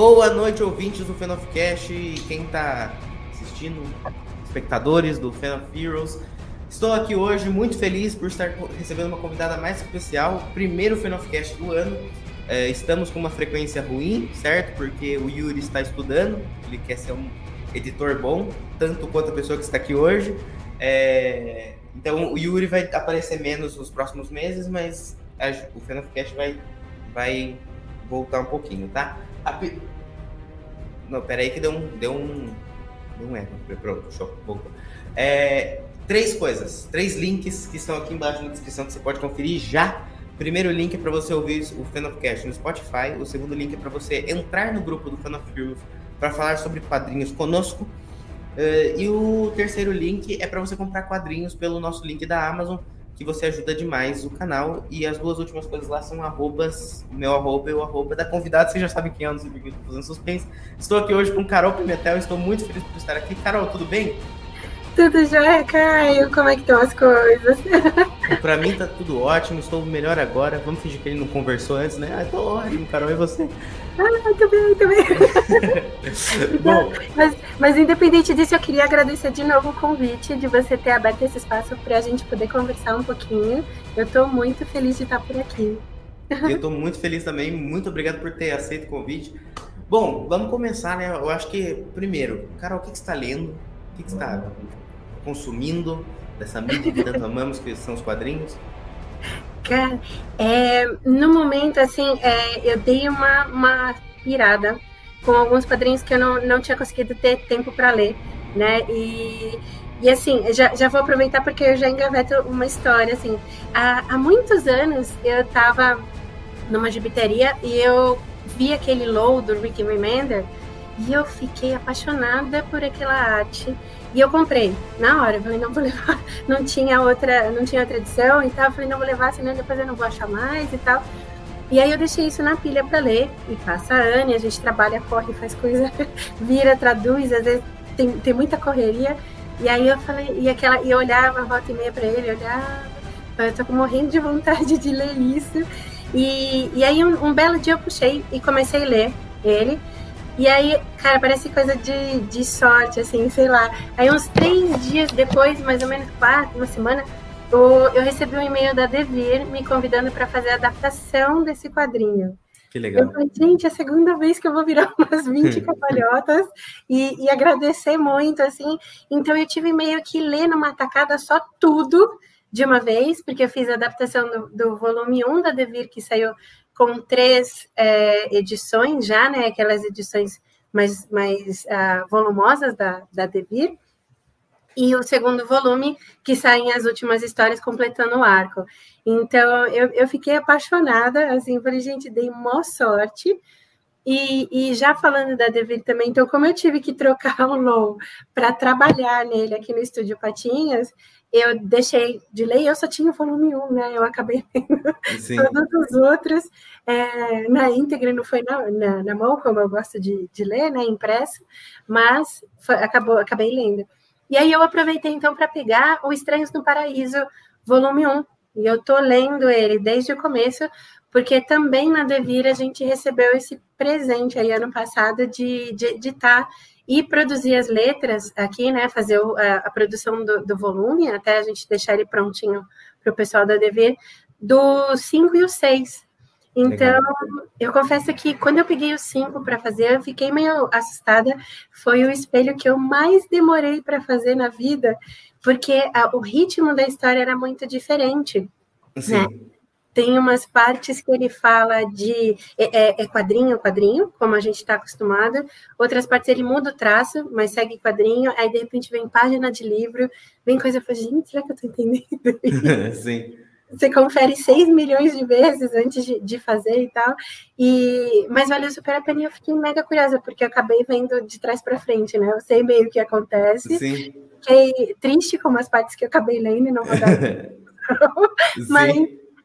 Boa noite, ouvintes do Fenofcast e quem está assistindo, espectadores do Fan of Heroes. Estou aqui hoje muito feliz por estar recebendo uma convidada mais especial, primeiro Fenofcast do ano. É, estamos com uma frequência ruim, certo? Porque o Yuri está estudando, ele quer ser um editor bom, tanto quanto a pessoa que está aqui hoje. É, então o Yuri vai aparecer menos nos próximos meses, mas a, o Fenofcast vai, vai voltar um pouquinho, tá? Rapi... Não, peraí que deu um. Deu um. Deu um erro. Pronto, show. É, três coisas, três links que estão aqui embaixo na descrição que você pode conferir já. Primeiro link é para você ouvir o Fanofcast no Spotify. O segundo link é para você entrar no grupo do Fan of Heroes para falar sobre quadrinhos conosco. Uh, e o terceiro link é para você comprar quadrinhos pelo nosso link da Amazon que você ajuda demais o canal. E as duas últimas coisas lá são arrobas, meu arroba e o arroba da convidada. Vocês já sabem quem é, eu tô fazendo suspense. Estou aqui hoje com Carol Pimentel, estou muito feliz por estar aqui. Carol, tudo bem? Tudo jóia, Caio? Como é que estão as coisas? Pra mim tá tudo ótimo, estou melhor agora. Vamos fingir que ele não conversou antes, né? Ah, tô ótimo, Carol, e você? Ah, tô bem. Bom, mas, mas independente disso, eu queria agradecer de novo o convite de você ter aberto esse espaço para a gente poder conversar um pouquinho. Eu estou muito feliz de estar por aqui. Eu estou muito feliz também. Muito obrigado por ter aceito o convite. Bom, vamos começar, né? Eu acho que, primeiro, Carol, o que, você está lendo? O que, você está consumindo dessa mídia que tanto amamos, que são os quadrinhos? Cara, é, no momento, assim, é, eu dei uma, uma pirada com alguns quadrinhos que eu não, não tinha conseguido ter tempo para ler, né? E, e assim, já, já vou aproveitar porque eu já engaveto uma história, assim. Há, há muitos anos eu estava numa gibiteria e eu vi aquele low do Ricky Remender e eu fiquei apaixonada por aquela arte. E eu comprei na hora, eu falei, não vou levar, não tinha outra, não tinha outra edição e tal, eu falei, não vou levar, senão depois eu não vou achar mais e tal. E aí eu deixei isso na pilha para ler, e passa ano, e a gente trabalha, corre, faz coisa, vira, traduz, às vezes tem, tem muita correria. E aí eu falei, e aquela, e eu olhava volta e meia para ele, olhava, eu tô morrendo de vontade de ler isso. E, e aí um, um belo dia eu puxei e comecei a ler ele. E aí, cara, parece coisa de, de sorte, assim, sei lá. Aí, uns três dias depois, mais ou menos quatro, uma semana, eu, eu recebi um e-mail da Devir me convidando para fazer a adaptação desse quadrinho. Que legal. Eu falei, gente, é a segunda vez que eu vou virar umas 20 cambalhotas e, e agradecer muito, assim. Então, eu tive meio que ler numa tacada só tudo de uma vez, porque eu fiz a adaptação do, do volume 1 da Devir, que saiu com três é, edições já, né? Aquelas edições mais, mais uh, volumosas da, da Devir. E o segundo volume, que saem as últimas histórias completando o arco. Então, eu, eu fiquei apaixonada, assim, falei, gente, dei mó sorte. E, e, já falando da Devir também, então, como eu tive que trocar o Low para trabalhar nele aqui no Estúdio Patinhas, eu deixei de ler, eu só tinha o volume 1, né? Eu acabei lendo todos os outros é, na íntegra, não foi na, na, na, mão, como eu gosto de, de ler, né? Impresso, mas foi, acabou, acabei lendo. E aí eu aproveitei então para pegar o Estranhos no Paraíso, volume 1. E eu tô lendo ele desde o começo, porque também na Devir a gente recebeu esse presente aí ano passado de de, de tá e produzir as letras aqui, né? Fazer o, a, a, produção do, do, volume, até a gente deixar ele prontinho para o pessoal da DV, do 5 e o 6. Então, Legal. eu confesso que quando eu peguei o 5 para fazer, eu fiquei meio assustada. Foi o espelho que eu mais demorei para fazer na vida, porque a, o ritmo da história era muito diferente. Sim. Né? Tem umas partes que ele fala de é, é, é quadrinho, quadrinho, como a gente está acostumado. Outras partes ele muda o traço, mas segue quadrinho. Aí de repente vem página de livro, vem coisa, eu falo, gente, será que eu estou entendendo? Sim. Você confere 6 milhões de vezes antes de, de, fazer e tal. E, mas valeu super a pena e eu fiquei mega curiosa, porque eu acabei vendo de trás para frente, né? Eu sei meio o que acontece. Sim. Fiquei triste com as partes que eu acabei lendo e não vou dar. mas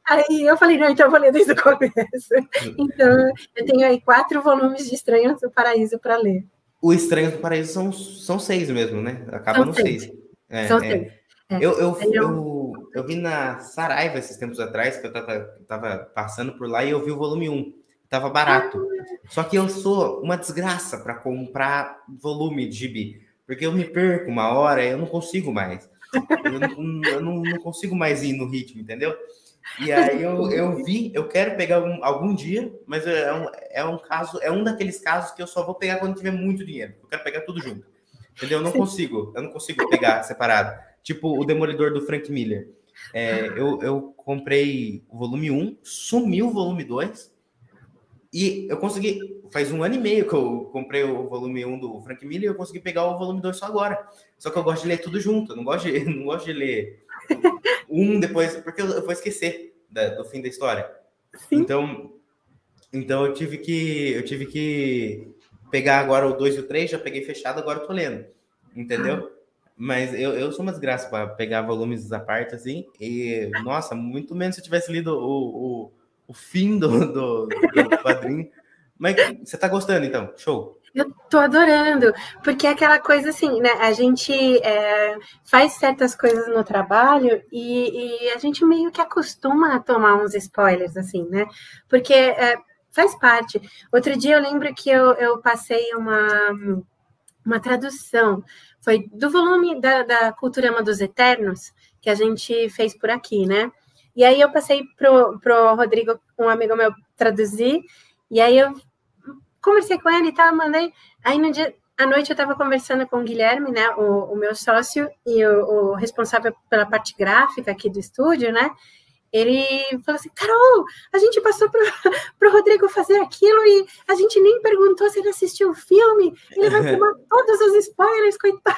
Aí eu falei, não, então eu vou ler desde o começo. Então, eu tenho aí quatro volumes de Estranhos do Paraíso para ler. O Estranhos do Paraíso são, são seis mesmo, né? Acaba são no seis. seis. É, são é. seis. É. Eu, eu, eu, eu, vi na Saraiva esses tempos atrás, que eu tava, tava passando por lá e eu vi o volume 1. tava barato. Só que eu sou uma desgraça para comprar volume de gibi, porque eu me perco uma hora e eu não consigo mais. Eu não, eu não, não consigo mais ir no ritmo, entendeu? E aí eu, eu vi, eu quero pegar um, algum dia, mas é um, é um caso, é um daqueles casos que eu só vou pegar quando tiver muito dinheiro. Eu quero pegar tudo junto. Entendeu? Eu não consigo, eu não consigo pegar separado. Tipo o Demolidor do Frank Miller. É, eu, eu comprei o volume 1, sumiu o volume 2, e eu consegui. Faz um ano e meio que eu comprei o volume 1 do Frank Miller e eu consegui pegar o volume 2 só agora. Só que eu gosto de ler tudo junto, eu não gosto de, não gosto de ler um depois, porque eu, eu vou esquecer da, do fim da história. Sim. Então, então eu tive que eu tive que pegar agora o 2 e o 3, já peguei fechado, agora eu tô lendo. Entendeu? Ah. Mas eu, eu sou uma desgraça para pegar volumes à parte, assim. E, nossa, muito menos se eu tivesse lido o, o, o fim do, do, do quadrinho. Mas você tá gostando, então? Show. Eu tô adorando, porque é aquela coisa assim, né? A gente é, faz certas coisas no trabalho e, e, a gente meio que acostuma a tomar uns spoilers, assim, né? Porque é, faz parte. Outro dia eu lembro que eu, eu passei uma, uma tradução, foi do volume da, da Culturama dos Eternos, que a gente fez por aqui, né? E aí eu passei pro, pro Rodrigo, um amigo meu, traduzir, e aí eu conversei com ele e tal, mandei. Aí no dia, à noite eu estava conversando com o Guilherme, né, o, o meu sócio e o, o, responsável pela parte gráfica aqui do estúdio, né? ele falou assim: Carol, a gente passou para o Rodrigo fazer aquilo e a gente nem perguntou se ele assistiu o filme. Ele vai tomar todos os spoilers, coitado,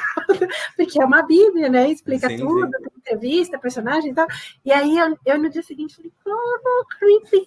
porque é uma Bíblia, né? Explica sim, tudo, sim. Entrevista, personagem e tal. E aí eu, eu no dia seguinte falei: Oh, creepy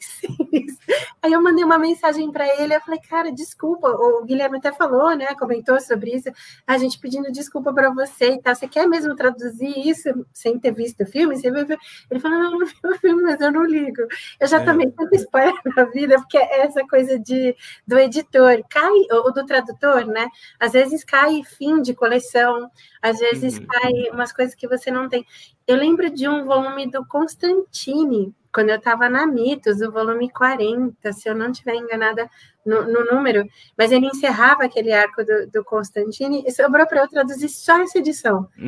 Aí eu mandei uma mensagem para ele. Eu falei: Cara, desculpa. O Guilherme até falou, né? Comentou sobre isso. A gente pedindo desculpa para você e tal. Você quer mesmo traduzir isso sem ter visto o filme? Ele falou: Não, não vi o filme, mas eu não ligo. Eu já é. tomei tanto spoiler na vida, porque é essa coisa de, do editor, cai, ou do tradutor, né? Às vezes cai fim de coleção, às vezes uhum. cai umas coisas que você não tem. Eu lembro de um volume do Constantine, quando eu estava na Mitos, o volume 40, se eu não estiver enganada no, no, número, mas ele encerrava aquele arco do, do Constantine e sobrou para eu traduzir só essa edição.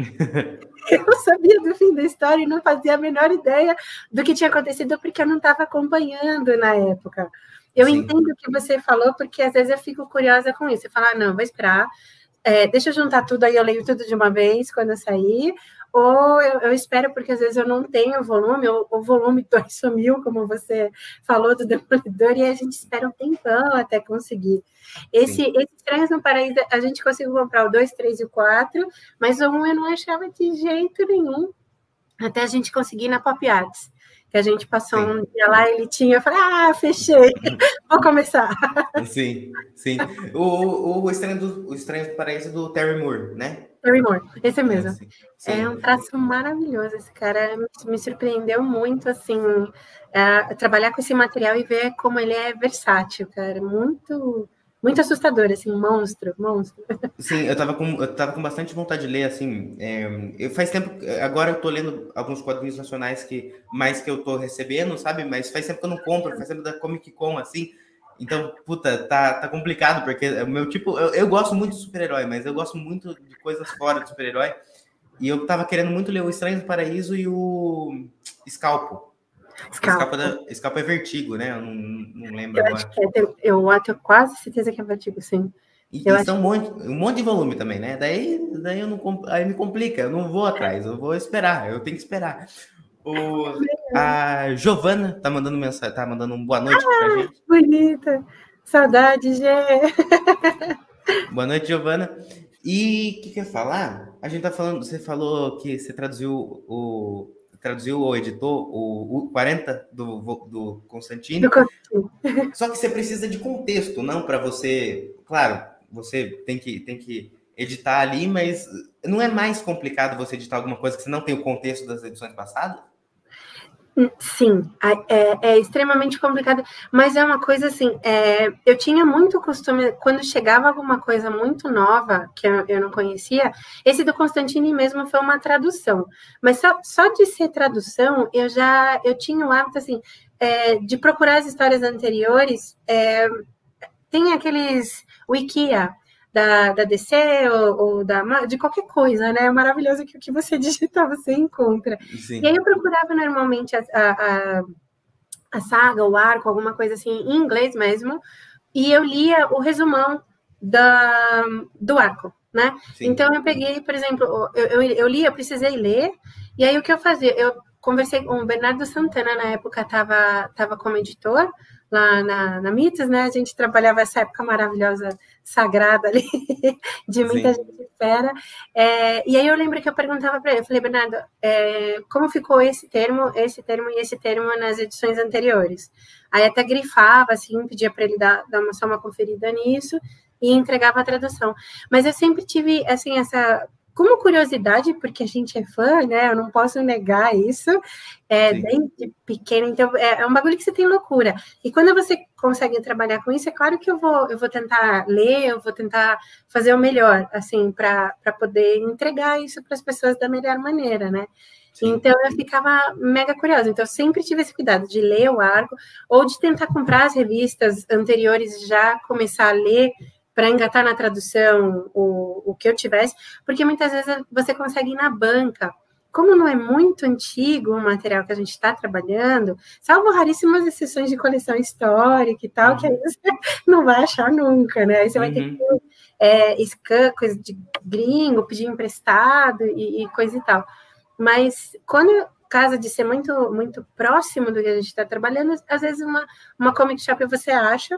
eu sabia do fim da história e não fazia a menor ideia do que tinha acontecido porque eu não estava acompanhando na época. Eu Sim. entendo o que você falou, porque às vezes eu fico curiosa com isso. Eu falo, ah, não, vou esperar, é, deixa eu juntar tudo aí, eu leio tudo de uma vez quando eu sair, ou eu, eu, espero porque às vezes eu não tenho volume, ou o volume 2 sumiu, como você falou do Demolidor, e a gente espera um tempão até conseguir. Esse, esse Estranhos no Paraíso, a gente conseguiu comprar o 2, 3 e o 4, mas o 1 um eu não achava de jeito nenhum, até a gente conseguir na Pop Arts que a gente passou sim. um dia lá, ele tinha, eu falei, ah, fechei, vou começar. Sim, sim. O, o, Estranho, do, o Estranho do Paraíso do Terry Moore, né? Terry Moore, esse mesmo. É, sim, sim. é um traço maravilhoso, esse cara me, surpreendeu muito, assim, é, trabalhar com esse material e ver como ele é versátil, cara, muito muito assustador, assim, monstro, monstro. Sim, eu tava com, eu tava com bastante vontade de ler, assim, é, eu, faz tempo, agora eu tô lendo alguns quadrinhos nacionais que, mais que eu tô recebendo, sabe, mas faz tempo que eu não compro, faz tempo da Comic Con, assim, então, puta, tá, tá complicado, porque o meu tipo, eu, eu gosto muito de super-herói, mas eu gosto muito de coisas fora de super-herói, e eu tava querendo muito ler o Estranho do Paraíso e o Scalpo, Escapa. Escapa, é vertigo, né? Eu não, não lembro eu agora. Acho que é, eu, tenho quase certeza que é vertigo, sim. E, eu e são um, monte, um monte de volume também, né? Daí, daí eu não, aí me complica, eu não vou atrás, eu vou esperar, eu tenho que esperar. O, a Giovana tá mandando mensagem, tá mandando um boa noite ah, pra gente. Bonita. Saudade, Gê. boa noite, Giovana. E o que quer falar? A gente tá falando, você falou que você traduziu o, traduziu ou editou o, o 40 do, do Constantino. Só que você precisa de contexto, não para você. Claro, você tem que, tem que editar ali, mas não é mais complicado você editar alguma coisa que você não tem o contexto das edições passadas? Sim, é, é, extremamente complicado, mas é uma coisa assim, é, eu tinha muito costume, quando chegava alguma coisa muito nova que eu, eu, não conhecia, esse do Constantini mesmo foi uma tradução, mas só, só de ser tradução, eu já, eu tinha o hábito, assim, é, de procurar as histórias anteriores, é, tem aqueles Wikia, da, da DC ou, ou, da, de qualquer coisa, né? É maravilhoso que o que você digitar você encontra. Sim. E aí eu procurava normalmente a, a, a, saga, o arco, alguma coisa assim, em inglês mesmo, e eu lia o resumão da, do arco, né? Sim. Então eu peguei, por exemplo, eu, eu, eu li, eu precisei ler, e aí o que eu fazia? Eu conversei com o Bernardo Santana, na época estava tava como editor, lá na, na Mitos, né? A gente trabalhava essa época maravilhosa, sagrada ali, de muita Sim. gente espera. É, e aí eu lembro que eu perguntava para ele, eu falei, Bernardo, é, como ficou esse termo, esse termo e esse termo nas edições anteriores? Aí até grifava, assim, pedia para ele dar, dar uma, só uma conferida nisso e entregava a tradução. Mas eu sempre tive, assim, essa como curiosidade, porque a gente é fã, né? Eu não posso negar isso, é, desde pequena, então é, é, um bagulho que você tem loucura. E quando você consegue trabalhar com isso, é claro que eu vou, eu vou tentar ler, eu vou tentar fazer o melhor, assim, para poder entregar isso para as pessoas da melhor maneira, né? Sim. Então eu ficava mega curiosa. Então eu sempre tive esse cuidado de ler o arco ou de tentar comprar as revistas anteriores e já começar a ler para engatar na tradução o, o que eu tivesse, porque muitas vezes você consegue ir na banca. Como não é muito antigo o material que a gente está trabalhando, salvo raríssimas exceções de coleção histórica e tal, uhum. que aí você não vai achar nunca, né? Aí você uhum. vai ter que uhum. é, scan, coisa de gringo, pedir emprestado e, e coisa e tal. Mas quando casa de ser muito muito próximo do que a gente está trabalhando, às vezes uma, uma comic shop você acha,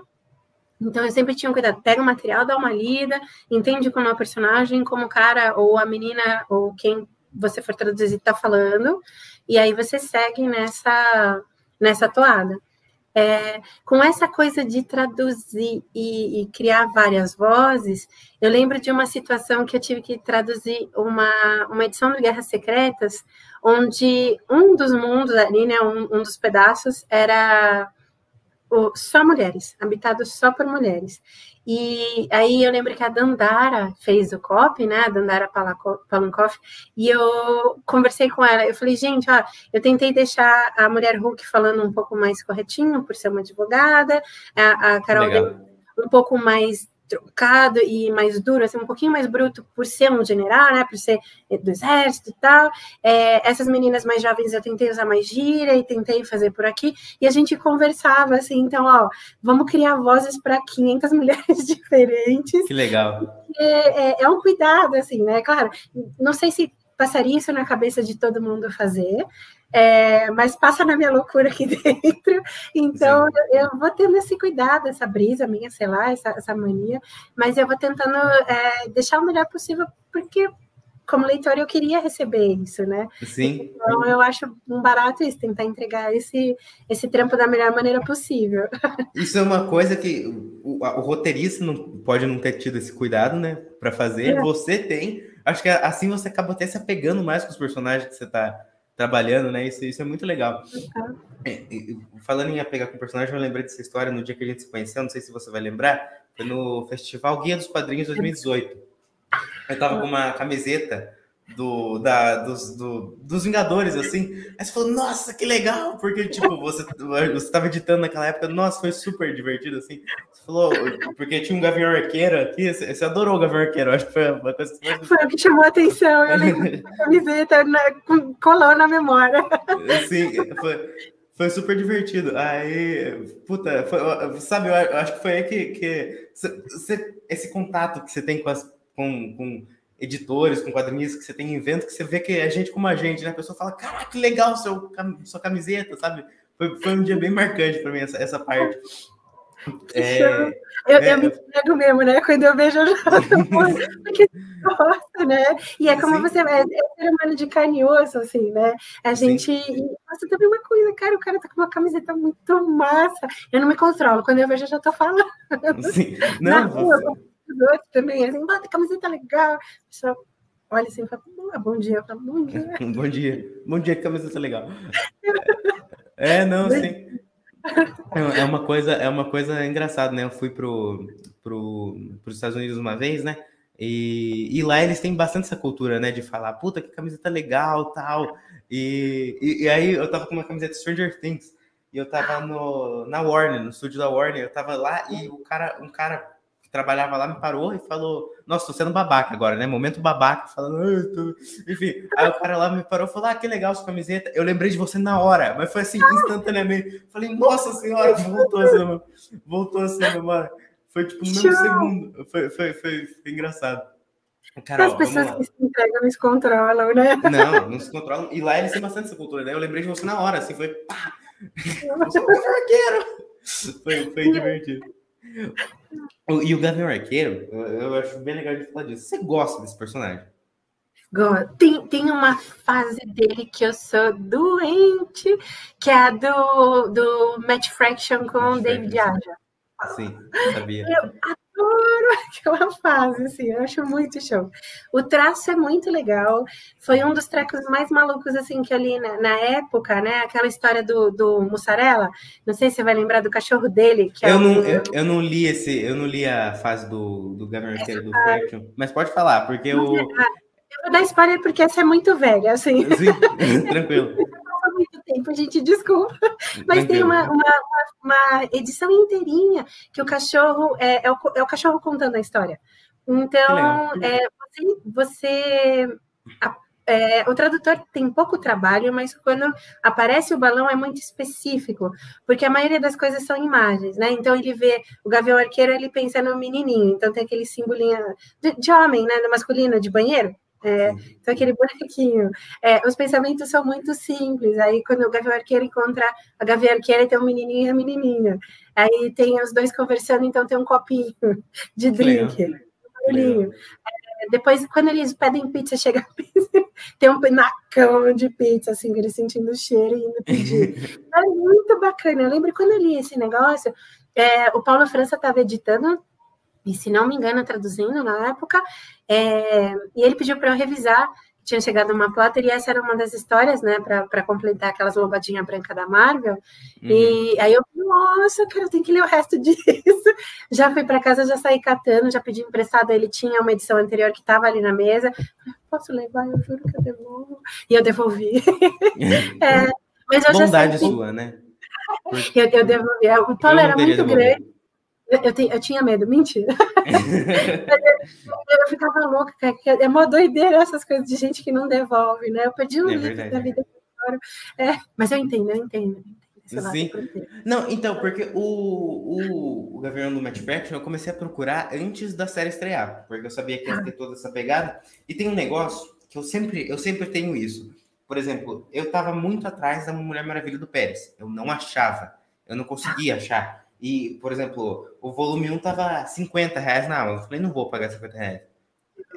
então, eu sempre tinha um cuidado. Pega o material, dá uma lida, entende como é o personagem, como o cara ou a menina ou quem você for traduzir está falando, e aí você segue nessa, nessa toada. É, com essa coisa de traduzir e, e, criar várias vozes, eu lembro de uma situação que eu tive que traduzir uma, uma edição do Guerras Secretas, onde um dos mundos ali, né, um, um dos pedaços, era só mulheres, habitado só por mulheres. E aí eu lembro que a Dandara fez o copy, né? A Dandara Palankoff, e eu conversei com ela. Eu falei, gente, ó, eu tentei deixar a mulher Hulk falando um pouco mais corretinho, por ser uma advogada, a, a Carol um pouco mais trocado e mais duro, assim, um pouquinho mais bruto por ser um general, né, por ser do exército e tal. É, essas meninas mais jovens eu tentei usar mais gira e tentei fazer por aqui, e a gente conversava assim, então, ó, vamos criar vozes para 500 mulheres diferentes. Que legal. É, é, é um cuidado, assim, né, claro, não sei se passaria isso na cabeça de todo mundo fazer, é, mas passa na minha loucura aqui dentro, então eu, eu, vou tendo esse cuidado, essa brisa minha, sei lá, essa, essa mania, mas eu vou tentando é, deixar o melhor possível, porque como leitor eu queria receber isso, né? Sim. Então eu acho um barato isso, tentar entregar esse, esse trampo da melhor maneira possível. Isso é uma coisa que o, o roteirista não pode não ter tido esse cuidado, né, para fazer. É. Você tem. Acho que assim você acaba até se apegando mais com os personagens que você está trabalhando, né? Isso, isso é muito legal. Uhum. Falando em apegar com o personagem, eu lembrei dessa história no dia que a gente se conheceu, não sei se você vai lembrar, foi no Festival Guia dos Quadrinhos 2018. Eu tava com uma camiseta do, da, dos, do, dos Vingadores, assim. Aí você falou, nossa, que legal! Porque, tipo, você, você tava editando naquela época, nossa, foi super divertido, assim. Você falou, porque tinha um Gavião Arqueiro aqui, você adorou o Gavião Arqueiro, acho que foi uma coisa Foi o que chamou a atenção, eu lembro da camiseta, na, colou na memória. Sim, foi, foi super divertido. Aí, puta, foi, sabe, eu acho que foi aí que, que você, esse contato que você tem com as com, com editores, com quadrinhos que você tem em evento, que você vê que é gente como a gente, né? A pessoa fala, caraca, que legal seu, sua camiseta, sabe? Foi, foi um dia bem marcante para mim essa, essa parte. É, eu, é, eu me pego mesmo, né? Quando eu vejo, eu já porque gosta, né? E é como sim. você é, é ser humano de carne e osso, assim, né? A gente. Nossa, também uma coisa, cara, o cara tá com uma camiseta muito massa. Eu não me controlo, quando eu vejo, eu já tô falando. Sim. Não, Na rua, você outros também, assim, camiseta legal. Pessoal olha assim e fala, bom dia, eu falo, bom dia. bom dia, bom dia, que camiseta legal. É, não, sim. É, é uma coisa, é uma coisa engraçada, né? Eu fui pro, pro, pros Estados Unidos uma vez, né? E, e lá eles têm bastante essa cultura, né? De falar, puta, que camiseta legal, tal. E, e, e aí eu tava com uma camiseta Stranger Things. E eu tava no, na Warner, no estúdio da Warner. Eu tava lá e o cara, um cara trabalhava lá me parou e falou: Nossa, tô sendo babaca agora, né? Momento babaca, falando, tô... enfim. Aí o cara lá me parou e falou: Ah, que legal sua camiseta. Eu lembrei de você na hora, mas foi assim, instantaneamente. Falei, nossa senhora, voltou assim, voltou assim, memória. Foi tipo no mesmo segundo. Foi, foi, foi, foi engraçado. Carol, As pessoas que se entregam não se controlam, né? Não, não se controlam. E lá eles têm bastante essa cultura, né? Eu lembrei de você na hora, assim, foi pá! Eu sou Foi, foi divertido. E o Gavião Arqueiro, eu acho bem legal de falar disso. Você gosta desse personagem? Tem, tem uma fase dele que eu sou doente, que é a do, do Match Fraction com o David Aja. Sim, sabia. Eu adoro aquela fase, assim, eu acho muito show. O traço é muito legal. Foi um dos trecos mais malucos, assim, que eu li na, na época, né? Aquela história do, do Mussarela. Não sei se você vai lembrar do cachorro dele. Que eu, é não, eu, eu, não li esse, eu não li a fase do, do é, do Fraction, mas pode falar, porque eu. Eu vou dar spoiler porque essa é muito velha, assim. Sim, tranquilo tempo, a gente desculpa. Mas tem uma, uma, uma, edição inteirinha que o cachorro é, é, o, é o cachorro contando a história. Então, é, você, você é, o tradutor tem pouco trabalho, mas quando aparece o balão é muito específico, porque a maioria das coisas são imagens, né? Então ele vê o gavião arqueiro, ele pensa no menininho, então tem aquele simbolinho de, de homem, né? No masculino, de banheiro. É, então, aquele bonequinho. É, os pensamentos são muito simples. Aí, quando o Gavião Arqueiro encontra a Gavião Arqueira, tem um menininho e a menininha. Aí tem os dois conversando, então tem um copinho de drink. Um é, depois, quando eles pedem pizza, chega pizza, tem um penacão de pizza, assim, eles sentindo o cheiro e indo pedir. é muito bacana. Eu lembro quando eu li esse negócio, é, o Paulo França estava editando e se não me engano, traduzindo na época, é, e ele pediu para eu revisar, tinha chegado uma plotter, e essa era uma das histórias, né, para completar aquelas lombadinhas brancas da Marvel, uhum. e aí eu, nossa, cara, eu tenho que ler o resto disso, já fui para casa, já saí catando, já pedi emprestado, ele tinha uma edição anterior que estava ali na mesa, posso levar, eu juro que eu devolvo, e eu devolvi. é, mas eu Bondade já sua, né? Eu, eu devolvi, o Paulo era muito grande, eu, te, eu tinha medo, mentira. eu, ficava louca, é uma doideira essas coisas de gente que não devolve, né? Eu perdi um é livro da vida. É, mas eu entendo, eu entendo. Sim. Não, então, porque o, o, o Gavião do Match Faction eu comecei a procurar antes da série estrear, porque eu sabia que ia ter toda essa pegada. E tem um negócio que eu sempre, eu sempre tenho isso. Por exemplo, eu tava muito atrás da Mulher Maravilha do Pérez. Eu não achava. Eu não conseguia achar. E, por exemplo, o volume 1 tava 50 reais na Amazon. Eu falei, não vou pagar 50 reais.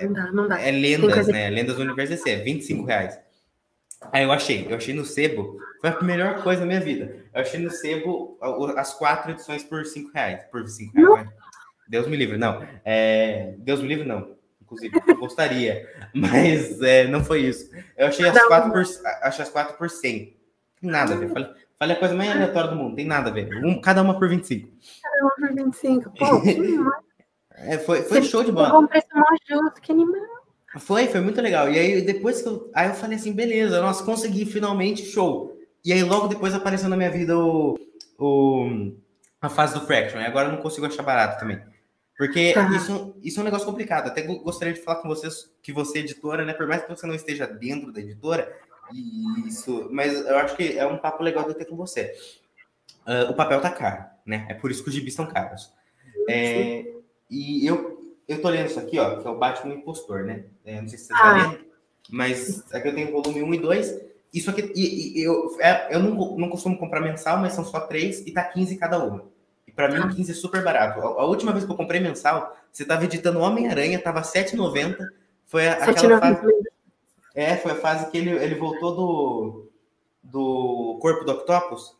Não dá, não dá. É lendas, né? Lendas do Universo DC, é 25 reais. Aí eu achei, eu achei no sebo, foi a melhor coisa da minha vida. Eu achei no sebo as quatro edições por 5 reais. Por 5 reais, né? Deus me livre, não. É, Deus me livre, não. Inclusive, eu gostaria. Mas é, não foi isso. Eu achei as, quatro por, achei as quatro por 100. Nada a ver. Falei, Falei a coisa mais aleatória do mundo, tem nada a ver. Um, cada uma por 25. Cada uma por 25. Pô, é, foi, foi show de bola. Um preço mais justo, que animal. Foi, foi muito legal. E aí, depois que eu. Aí eu falei assim, beleza, nós consegui finalmente, show. E aí, logo depois apareceu na minha vida o, o, a fase do Fraction. E agora eu não consigo achar barato também. Porque tá. isso, isso é um negócio complicado. Até gostaria de falar com vocês que você é editora, né? Por mais que você não esteja dentro da editora, isso, mas eu acho que é um papo legal de eu ter com você. Uh, o papel tá caro, né? É por isso que os gibis estão caros. É, e eu, eu tô lendo isso aqui, ó, que é o Batman Impostor, né? É, não sei se você tá ah. lendo, mas aqui eu tenho volume 1 e 2. Isso aqui, e, e eu, é, eu não, não costumo comprar mensal, mas são só três e tá 15 cada uma. E para mim, 15 ah. é super barato. A, a, última vez que eu comprei mensal, você tava editando Homem-Aranha, tava 7,90. Foi a, aquela fase. É, foi a fase que ele, ele voltou do, do corpo do Octopus.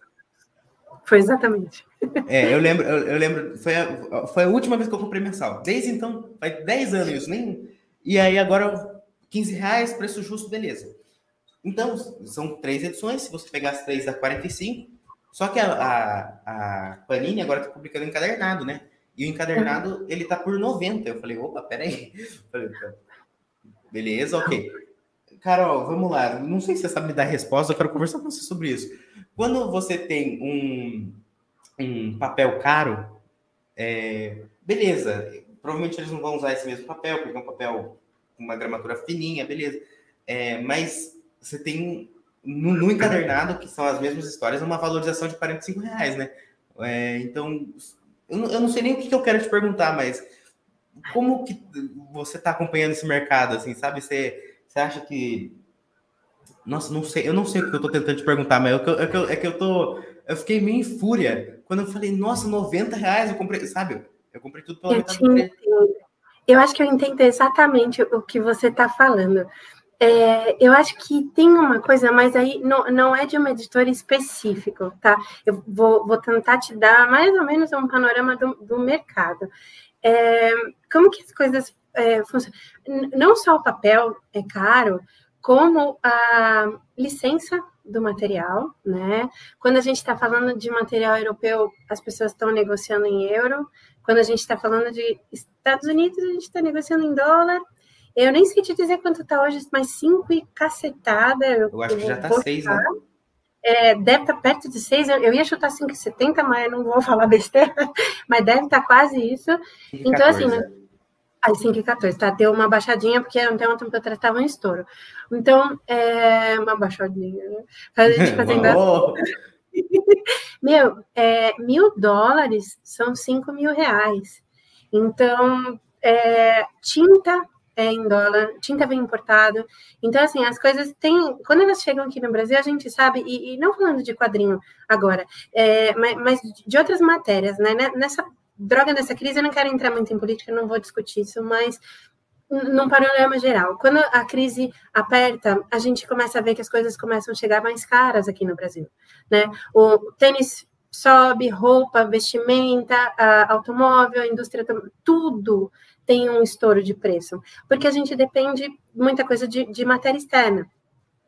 Foi exatamente. É, eu lembro, eu, eu, lembro, foi a, foi a última vez que eu comprei mensal. Desde então, faz 10 anos isso, nem. E aí agora 15 reais, preço justo, beleza. Então, são três edições. Se você pegar as três, dá 45. Só que a, a, a Panini agora está publicando encadernado, né? E o encadernado, uhum. ele tá por 90. Eu falei, opa, peraí. Falei, Beleza, ok. Carol, vamos lá. Não sei se você sabe me dar resposta, eu quero conversar com você sobre isso. Quando você tem um, um papel caro, é, beleza. Provavelmente eles não vão usar esse mesmo papel, porque é um papel com uma gramatura fininha, beleza. É, mas você tem no, no, encadernado, que são as mesmas histórias, uma valorização de 45 reais, né? É, então, eu eu não sei nem o que, que eu quero te perguntar, mas como que você está acompanhando esse mercado, assim, sabe? Você, você acha que... Nossa, não sei, eu não sei o que eu estou tentando te perguntar, mas é que, eu, é, que eu, é que eu tô... Eu fiquei meio em fúria quando eu falei, nossa, 90 reais eu comprei, sabe? Eu comprei tudo pela metade do preço. Eu acho que eu entendo exatamente o que você está falando. É, eu acho que tem uma coisa, mas aí não, não é de uma editora específico, tá? Eu vou, vou tentar te dar mais ou menos um panorama do, do mercado. É, como que as coisas é? Não só o papel é caro, como a licença do material, né? Quando a gente está falando de material europeu, as pessoas estão negociando em euro. Quando a gente está falando de Estados Unidos, a gente está negociando em dólar. Eu nem sei te dizer quanto está hoje, mas cinco e cacetada. Eu, eu acho que já está seis, né? É, deve estar tá perto de seis. Eu, eu ia chutar 5,70, mas não vou falar besteira. Mas deve estar tá quase isso. Então, assim, Aí 5 e 14, tá? Deu uma baixadinha, porque ontem um tempo atrás estava um estouro. Então, é uma baixadinha, né? Fazendo... Meu, é, mil dólares são 5 mil reais. Então, é, tinta é em dólar, tinta vem importado. Então, assim, as coisas têm. Quando elas chegam aqui no Brasil, a gente sabe, e, e não falando de quadrinho agora, é, mas, mas, de outras matérias, né? Nessa droga dessa crise, eu não quero entrar muito em política, não vou discutir isso, mas num panorama geral, quando a crise aperta, a gente começa a ver que as coisas começam a chegar mais caras aqui no Brasil, né? O tênis sobe, roupa, vestimenta, automóvel, indústria, tudo tem um estouro de preço, porque a gente depende muita coisa de, de matéria externa.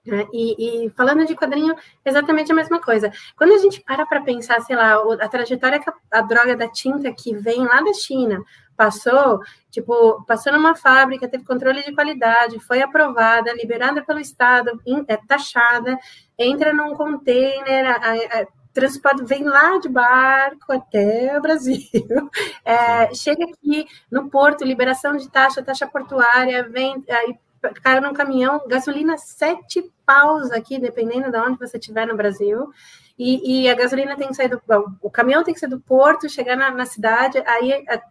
Né? E, e, falando de quadrinho, exatamente a mesma coisa. Quando a gente para para pensar, sei lá, a trajetória que a, a, droga da tinta que vem lá da China passou, tipo, passou numa fábrica, teve controle de qualidade, foi aprovada, liberada pelo Estado, é taxada, entra num container, a, a, transporte vem lá de barco até o Brasil, é, chega aqui no porto, liberação de taxa, taxa portuária, vem aí caiu num caminhão, gasolina sete paus aqui, dependendo de onde você estiver no Brasil. E, e, a gasolina tem que sair do. O caminhão tem que sair do porto, chegar na, na cidade, aí a,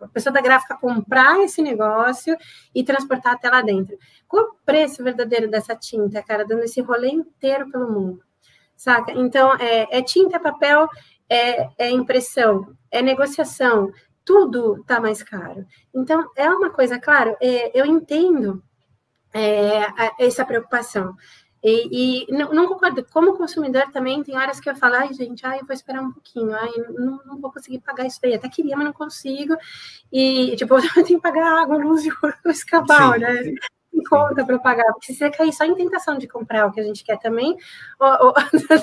a, pessoa da gráfica comprar esse negócio e transportar até lá dentro. Qual o preço verdadeiro dessa tinta, cara, dando esse rolê inteiro pelo mundo? Saca? Então, é, é tinta, papel, é, é impressão, é negociação, tudo está mais caro. Então, é uma coisa, claro, é, eu entendo é, essa preocupação. E, e não, não, concordo. Como consumidor também, tem horas que eu falo, ai, gente, ai, eu vou esperar um pouquinho, ai, não, não vou conseguir pagar isso daí. Até queria, mas não consigo. E, tipo, eu tenho que pagar água, luz e o escabau, né? conta para pagar, porque se você cair só em tentação de comprar o que a gente quer também, o,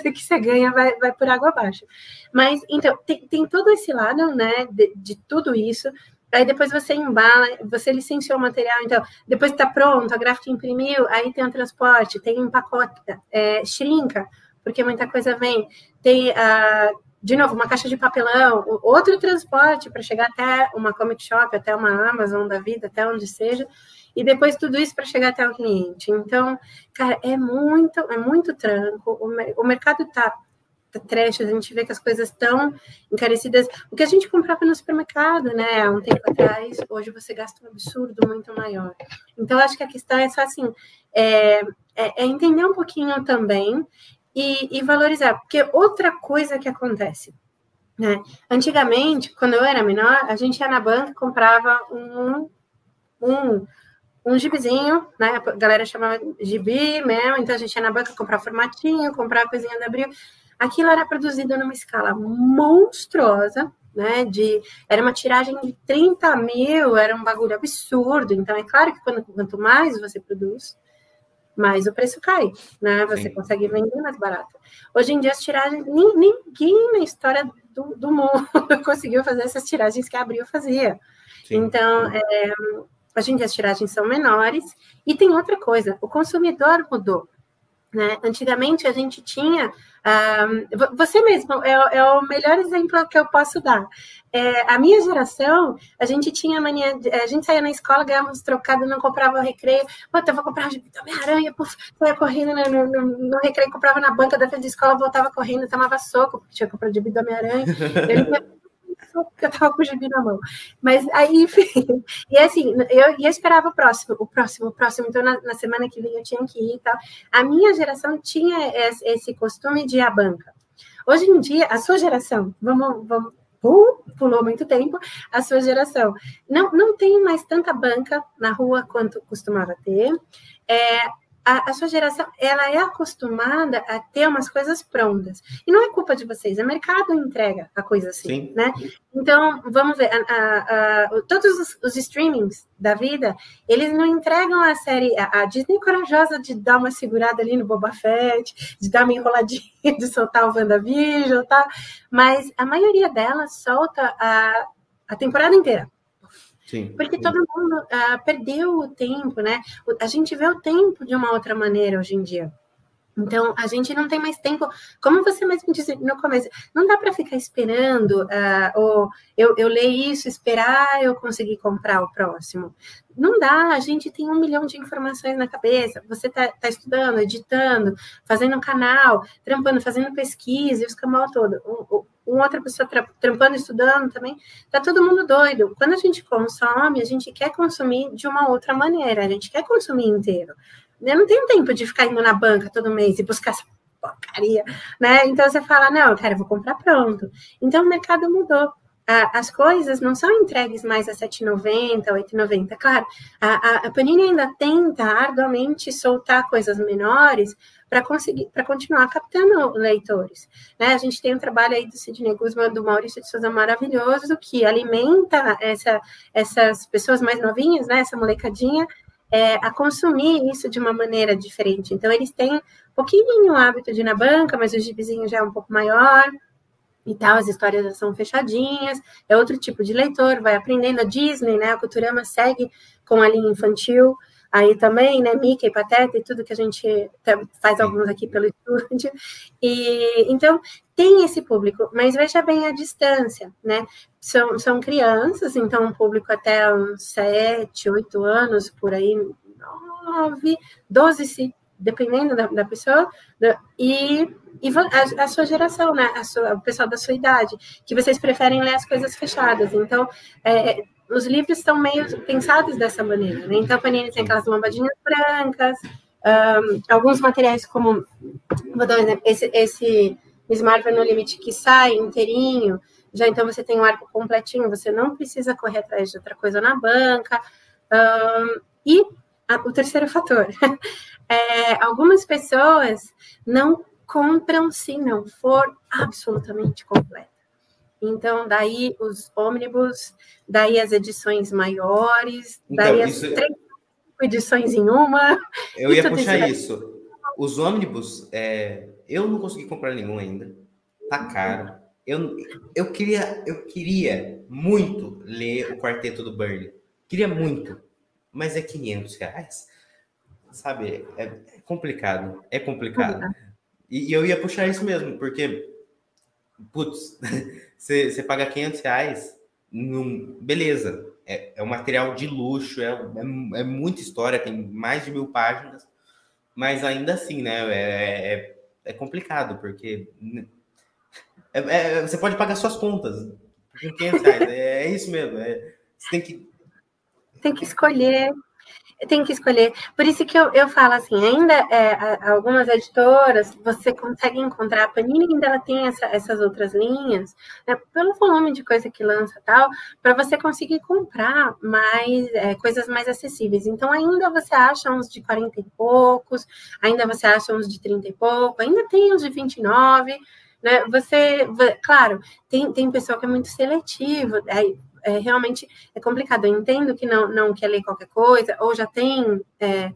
que você ganha vai, vai por água abaixo. Mas, então, tem, tem todo esse lado, né, de, de tudo isso, Aí depois você embala, você licenciou o material, então depois está pronto, a gráfica imprimiu, aí tem o transporte, tem um pacote, é, shrinka, porque muita coisa vem, tem, uh, de novo, uma caixa de papelão, outro transporte para chegar até uma comic shop, até uma Amazon da vida, até onde seja, e depois tudo isso para chegar até o cliente. Então, cara, é muito, é muito tranco, o, o mercado está trash, a gente vê que as coisas estão encarecidas. O que a gente comprava no supermercado, né, há um tempo atrás, hoje você gasta um absurdo muito maior. Então, acho que a questão é só assim, é, é, é entender um pouquinho também e, e, valorizar, porque outra coisa que acontece, né, antigamente, quando eu era menor, a gente ia na banca e comprava um, um um gibizinho, né? A galera chamava gibi mesmo, então a gente ia na banca comprar formatinho, comprar coisinha da Abril. Aquilo era produzido numa escala monstruosa, né? De, era uma tiragem de 30 mil, era um bagulho absurdo. Então, é claro que quando, quanto mais você produz, mas o preço cai, né? Você Sim. consegue vender mais barato. Hoje em dia, as tiragens, ninguém na história do, do mundo conseguiu fazer essas tiragens que a Abril fazia. Sim. Então, é, hoje em dia as tiragens são menores. E tem outra coisa, o consumidor mudou. Né? Antigamente a gente tinha. Um, você mesmo é, é, o melhor exemplo que eu posso dar. É, a minha geração, a gente tinha mania. De, a gente saía na escola, ganhava trocado, não comprava o recreio. Puta, eu vou comprar um Homem-Aranha, saia correndo no, no, no, recreio, comprava na banca da frente da escola, voltava correndo, tomava soco, tinha comprado de Homem-Aranha. porque eu tava com o gibi na mão. Mas aí, enfim, e assim, eu, eu esperava o próximo, o próximo, o próximo. Então, na, na semana que vem eu tinha que ir e tal. A minha geração tinha esse, esse costume de ir à banca. Hoje em dia, a sua geração, vamos, vamos uh, pulou muito tempo, a sua geração não, não tem mais tanta banca na rua quanto costumava ter. É, a, a, sua geração ela é acostumada a ter umas coisas prontas. E não é culpa de vocês, o mercado entrega a coisa assim, Sim. né? Então, vamos ver, a, a, todos os, os, streamings da vida, eles não entregam a série, a, Disney é corajosa de dar uma segurada ali no Boba Fett, de dar uma enroladinha, de soltar o WandaVision, tá? Mas a maioria delas solta a, a temporada inteira. Sim. Porque todo mundo uh, perdeu o tempo, né? A gente vê o tempo de uma outra maneira hoje em dia. Então, a gente não tem mais tempo, como você mesmo disse no começo, não dá para ficar esperando, uh, ou eu, eu ler isso, esperar eu conseguir comprar o próximo. Não dá, a gente tem um milhão de informações na cabeça, você está tá estudando, editando, fazendo um canal, trampando, fazendo pesquisa, e o escamal todo. Um, uma outra pessoa tra trampando, estudando também, tá todo mundo doido. Quando a gente consome, a gente quer consumir de uma outra maneira, a gente quer consumir inteiro. Eu não tenho tempo de ficar indo na banca todo mês e buscar essa porcaria, né? Então você fala, não, cara, eu vou comprar pronto. Então o mercado mudou. As coisas não são entregues mais a 7,90, 8,90. Claro, a, a Panini ainda tenta arduamente soltar coisas menores para conseguir, para continuar captando leitores. Né? A gente tem um trabalho aí do Sidney Guzman, do Maurício de Souza maravilhoso, que alimenta essa, essas pessoas mais novinhas, né? Essa molecadinha, é, a consumir isso de uma maneira diferente. Então, eles têm um pouquinho o hábito de ir na banca, mas o gibizinho já é um pouco maior e tal, as histórias já são fechadinhas, é outro tipo de leitor, vai aprendendo a Disney, né? A Culturama segue com a linha infantil, aí também, né, Mickey, Pateta e tudo que a gente faz alguns aqui pelo estúdio. E então tem esse público, mas veja bem a distância, né? São, são crianças, então um público até uns 7, 8 anos, por aí, 9, 12 se dependendo da, da pessoa, da, e, e a, a, sua geração, né? A sua, o pessoal da sua idade, que vocês preferem ler as coisas fechadas. Então, é, os livros estão meio pensados dessa maneira, né? Então, a Panini tem aquelas lombadinhas brancas, um, alguns materiais como, vou dar um exemplo, esse, esse Miss Marvel no Limite que sai inteirinho, já então você tem um arco completinho, você não precisa correr atrás de outra coisa na banca. Um, e a, o terceiro fator, é, algumas pessoas não compram se não for absolutamente completa. Então, daí os ônibus, daí as edições maiores, então, daí as é três edições em uma. Eu ia puxar isso. Os ônibus, é, eu não consegui comprar nenhum ainda. Tá caro. Eu, eu, queria, eu queria muito ler o Quarteto do Burnie. Queria muito. Mas é 500 reais. Sabe? É, é complicado. É complicado. E, e eu ia puxar isso mesmo, porque putz, você, você paga 500 reais, num, beleza, é, é um material de luxo, é, é, é, muita história, tem mais de mil páginas, mas ainda assim, né, é, é, é complicado, porque é, é, você pode pagar suas contas com 500 reais, é, isso mesmo, você tem que... Tem que escolher tem que escolher. Por isso que eu, eu falo assim, ainda é, algumas editoras, você consegue encontrar, a Panini ainda ela tem essa, essas outras linhas, né, pelo volume de coisa que lança tal, para você conseguir comprar mais é, coisas mais acessíveis. Então, ainda você acha uns de 40 e poucos, ainda você acha uns de 30 e pouco, ainda tem uns de 29, né? Você, claro, tem, tem pessoa que é muito seletivo, aí é, realmente é complicado. Eu entendo que não, não quer ler qualquer coisa, ou já tem é,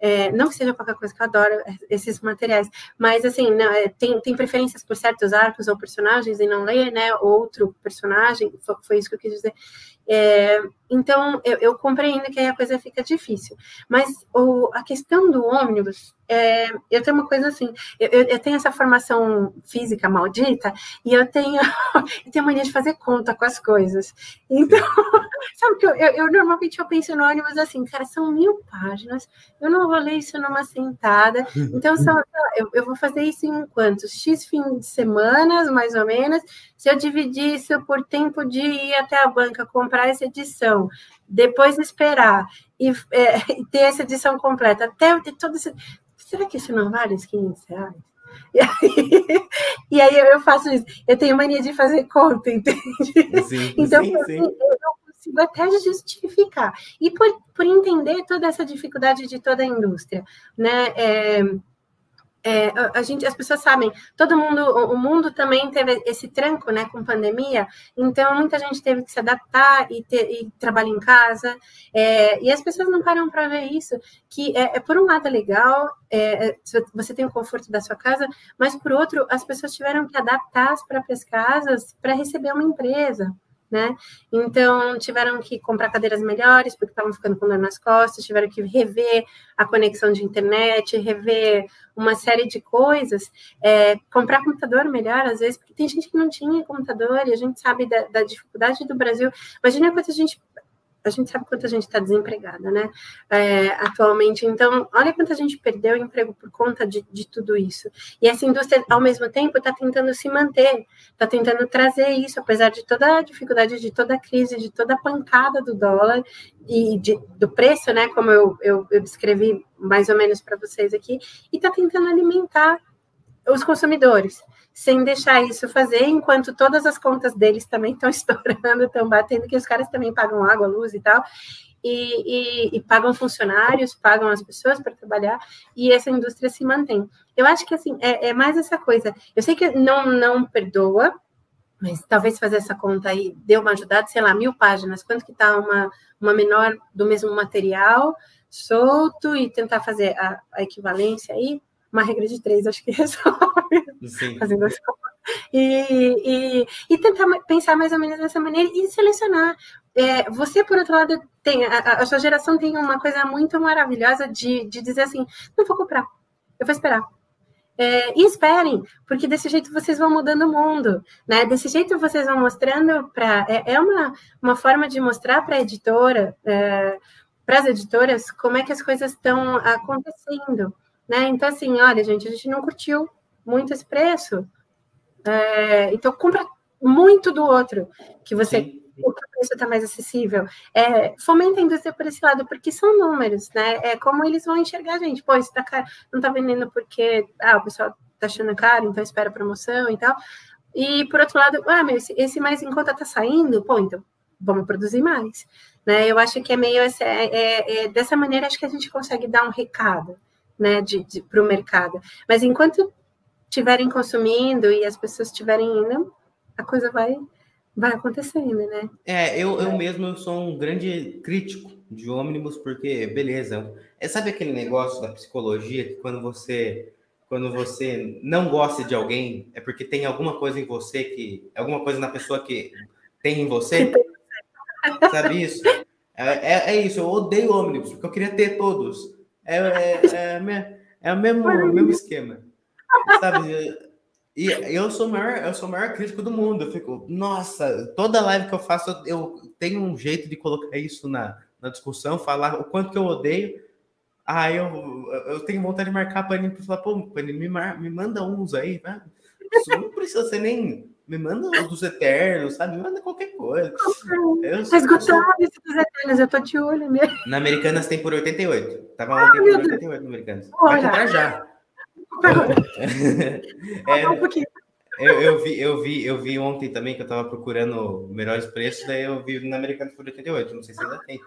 É, não que seja qualquer coisa que eu adoro esses materiais, mas assim, não, é, tem, tem preferências por certos arcos ou personagens e não ler, né? Outro personagem, foi, foi isso que eu quis dizer. É, então, eu, eu, compreendo que aí a coisa fica difícil. Mas o, a questão do ônibus, é, eu tenho uma coisa assim, eu, eu, tenho essa formação física maldita e eu tenho, eu tenho mania de fazer conta com as coisas. Então, sabe que eu, eu, normalmente eu penso no ônibus assim, cara, são mil páginas, eu não vou ler isso numa sentada, então eu, eu vou fazer isso em quantos? X fim de semanas, mais ou menos, se eu dividir isso por tempo de ir até a banca comprar essa edição, depois esperar e, é, ter essa edição completa, até eu ter todo esse. Será que isso não vale os 500 reais? E aí, e aí, eu faço isso. Eu tenho mania de fazer conta, entende? Sim, então, sim, sim. eu não consigo até justificar. E por, por entender toda essa dificuldade de toda a indústria, né? É, é, a gente, as pessoas sabem, todo mundo, o mundo também teve esse tranco, né, com pandemia, então muita gente teve que se adaptar e, ter, e trabalhar em casa, é, e as pessoas não param para ver isso, que é, é, por um lado legal, é, é, você tem o conforto da sua casa, mas por outro, as pessoas tiveram que adaptar as próprias casas para receber uma empresa, né? Então, tiveram que comprar cadeiras melhores, porque estavam ficando com dor nas costas, tiveram que rever a conexão de internet, rever uma série de coisas, é, comprar computador melhor, às vezes, porque tem gente que não tinha computador e a gente sabe da, da dificuldade do Brasil. Imagina quanta gente a gente sabe quanta gente está desempregada, né? É, atualmente. Então, olha quanta gente perdeu emprego por conta de, de tudo isso. E essa indústria, ao mesmo tempo, está tentando se manter, está tentando trazer isso, apesar de toda a dificuldade, de toda a crise, de toda a pancada do dólar e de, do preço, né? Como eu, eu, eu descrevi mais ou menos para vocês aqui, e está tentando alimentar os consumidores sem deixar isso fazer, enquanto todas as contas deles também estão estourando, estão batendo, que os caras também pagam água, luz e tal, e, e, e pagam funcionários, pagam as pessoas para trabalhar, e essa indústria se mantém. Eu acho que, assim, é, é mais essa coisa. Eu sei que não, não perdoa, mas talvez fazer essa conta aí deu uma ajudada, sei lá, mil páginas, quanto que está uma, uma menor do mesmo material, solto, e tentar fazer a, a equivalência aí, uma regra de três, acho que resolve. Fazendo as e, e, e, tentar pensar mais ou menos dessa maneira e selecionar. É, você, por outro lado, tem a, a, sua geração tem uma coisa muito maravilhosa de, de dizer assim: não vou comprar, eu vou esperar. É, e esperem, porque desse jeito vocês vão mudando o mundo, né? Desse jeito vocês vão mostrando para. É, é, uma, uma forma de mostrar para a editora, é, para as editoras, como é que as coisas estão acontecendo. Né? Então, assim, olha, gente, a gente não curtiu muito esse preço. É, então, compra muito do outro, que você Sim. o preço está mais acessível. É, fomenta a indústria por esse lado, porque são números, né? É como eles vão enxergar a gente. Pô, isso tá caro, não está vendendo porque ah, o pessoal está achando caro, então espera promoção e tal. E por outro lado, ah, meu, esse, esse mais em conta está saindo, pô, então vamos produzir mais. Né? Eu acho que é meio essa, é, é, é, dessa maneira acho que a gente consegue dar um recado né, de, de para o mercado. Mas enquanto estiverem consumindo e as pessoas estiverem indo, a coisa vai vai acontecendo, né? É, eu, eu mesmo eu sou um grande crítico de ônibus, porque, beleza, é, sabe aquele negócio da psicologia que quando você quando você não gosta de alguém, é porque tem alguma coisa em você que. Alguma coisa na pessoa que tem em você? Sabe isso? É, é, é isso, eu odeio ônibus, porque eu queria ter todos. É, é, é, é o mesmo, o mesmo esquema. Sabe? E eu sou o maior, eu sou o maior crítico do mundo. Eu fico, nossa, toda live que eu faço, eu tenho um jeito de colocar isso na, na discussão, falar o quanto que eu odeio. Aí eu, eu tenho vontade de marcar a Panini para falar, pô, Panini, me, mar, me manda uns aí, né? Isso não precisa ser nem me manda um dos Eternos, sabe? Me manda qualquer coisa. Eu, Esgotaram esse dos Eternos, eu tô de olho mesmo. Na Americanas tem por 88. Tava ah, ontem por 88 no Americanas. Vai comprar já. é, um pouquinho. Eu, eu, vi, eu, vi, eu vi ontem também que eu tava procurando melhores preços, daí eu vi na Americanas por 88. Não sei se ainda tem.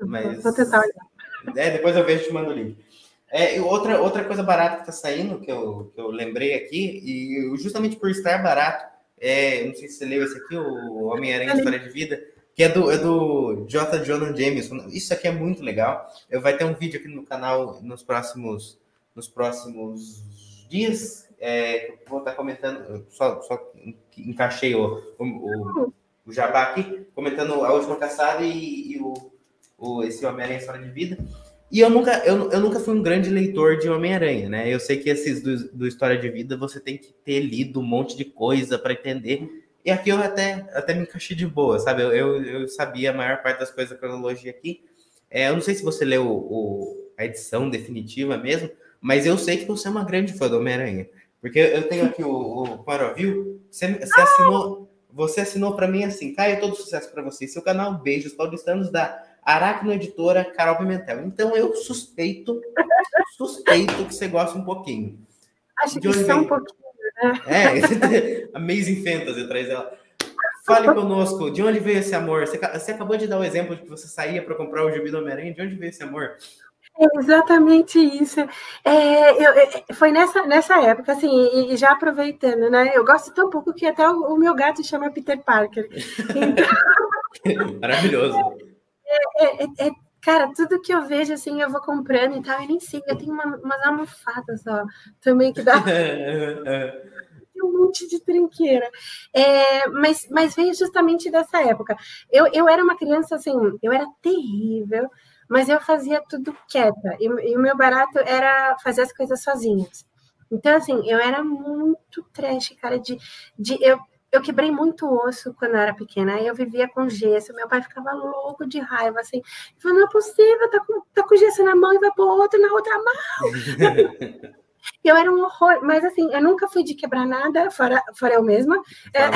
Mas. Vou tentar olhar. É, depois eu vejo e te mando o link. É, outra, outra coisa barata que tá saindo, que eu, que eu lembrei aqui, e justamente por estar barato, é, não sei se você leu esse aqui, o Homem-Aranha História de Vida, que é do, é do J. Jonah Jameson. Isso aqui é muito legal. Eu vai ter um vídeo aqui no canal nos próximos, nos próximos dias. É, vou estar comentando, só, só encaixei o, o, o, Jabá aqui, comentando a última caçada e, e o, o, esse Homem-Aranha História de Vida. E eu nunca, eu, eu nunca fui um grande leitor de Homem-Aranha, né? Eu sei que esses do, do História de Vida você tem que ter lido um monte de coisa para entender. E aqui eu até, até me encaixei de boa, sabe? Eu, eu, eu, sabia a maior parte das coisas da cronologia aqui. É, eu não sei se você leu o, a edição definitiva mesmo, mas eu sei que você é uma grande fã do Homem-Aranha. Porque eu tenho aqui o, o você, você assinou, você assinou para mim assim, Caio, todo sucesso para você. Seu canal, beijos, paulistanos da Aracno Editora Carol Pimentel. Então eu suspeito, suspeito que você gosta um pouquinho. Acho que só um pouquinho. É, Amazing Fantasy traz ela. Fale conosco, de onde veio esse amor? Você, você acabou de dar o exemplo de que você saía para comprar o gibi do Homem-Aranha, de onde veio esse amor? É exatamente isso. É, eu, é, foi nessa, nessa época, assim, e, e, já aproveitando, né? Eu gosto tão pouco que até o, o meu gato chama Peter Parker. Então, Maravilhoso. É, é, é, cara, tudo que eu vejo, assim, eu vou comprando e tal, eu nem sei, eu tenho uma, umas almofadas, ó, também que dá. um monte de trinqueira. É, mas, mas veio justamente dessa época. Eu, eu era uma criança, assim, eu era terrível, mas eu fazia tudo quieta. E, e o meu barato era fazer as coisas sozinhas. Então, assim, eu era muito trash, cara, de, de eu eu quebrei muito osso quando eu era pequena. Eu vivia com gesso. Meu pai ficava louco de raiva, assim. Falou, não é possível, tá com, tá com gesso na mão e vai pôr outro na outra mão. eu era um horror, mas assim, eu nunca fui de quebrar nada, fora, fora eu mesma. É,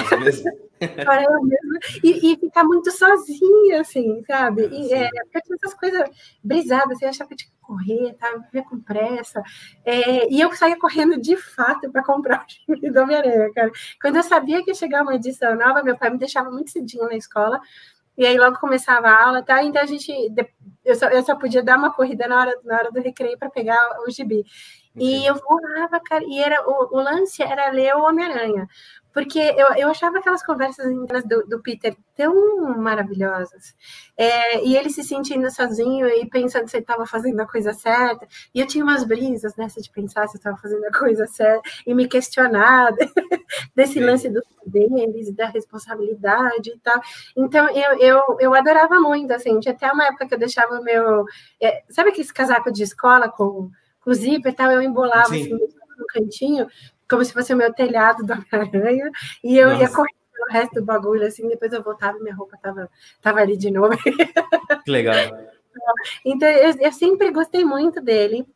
fora eu mesma. E, e, ficar muito sozinha, assim, sabe? E, é, porque tinha essas coisas brisadas, assim, eu achava que tinha que correr, tava vivia com pressa. É, e eu saía correndo de fato para comprar o time do Homem-Aranha, cara. Quando eu sabia que ia chegar uma edição nova, meu pai me deixava muito cedinho na escola. E aí logo começava a aula, tá? Então a gente, eu só, eu só podia dar uma corrida na hora, na hora do recreio para pegar o gibi. E eu voava, cara, e era, o, o lance era ler o Homem-Aranha, porque eu, eu achava aquelas conversas do, do Peter tão maravilhosas, é, e ele se sentindo sozinho e pensando se ele estava fazendo a coisa certa, e eu tinha umas brisas nessa de pensar se eu estava fazendo a coisa certa, e me questionar desse Sim. lance dos poderes, da responsabilidade e tal, então eu, eu, eu adorava muito, assim, tinha até uma época que eu deixava o meu, é, sabe aquele casaco de escola com com zíper e tal, eu embolava assim, no cantinho, como se fosse o meu telhado da aranha, e eu Nossa. ia correndo o resto do bagulho, assim, depois eu voltava e minha roupa tava, tava ali de novo. Que legal. Então, eu, eu sempre gostei muito dele.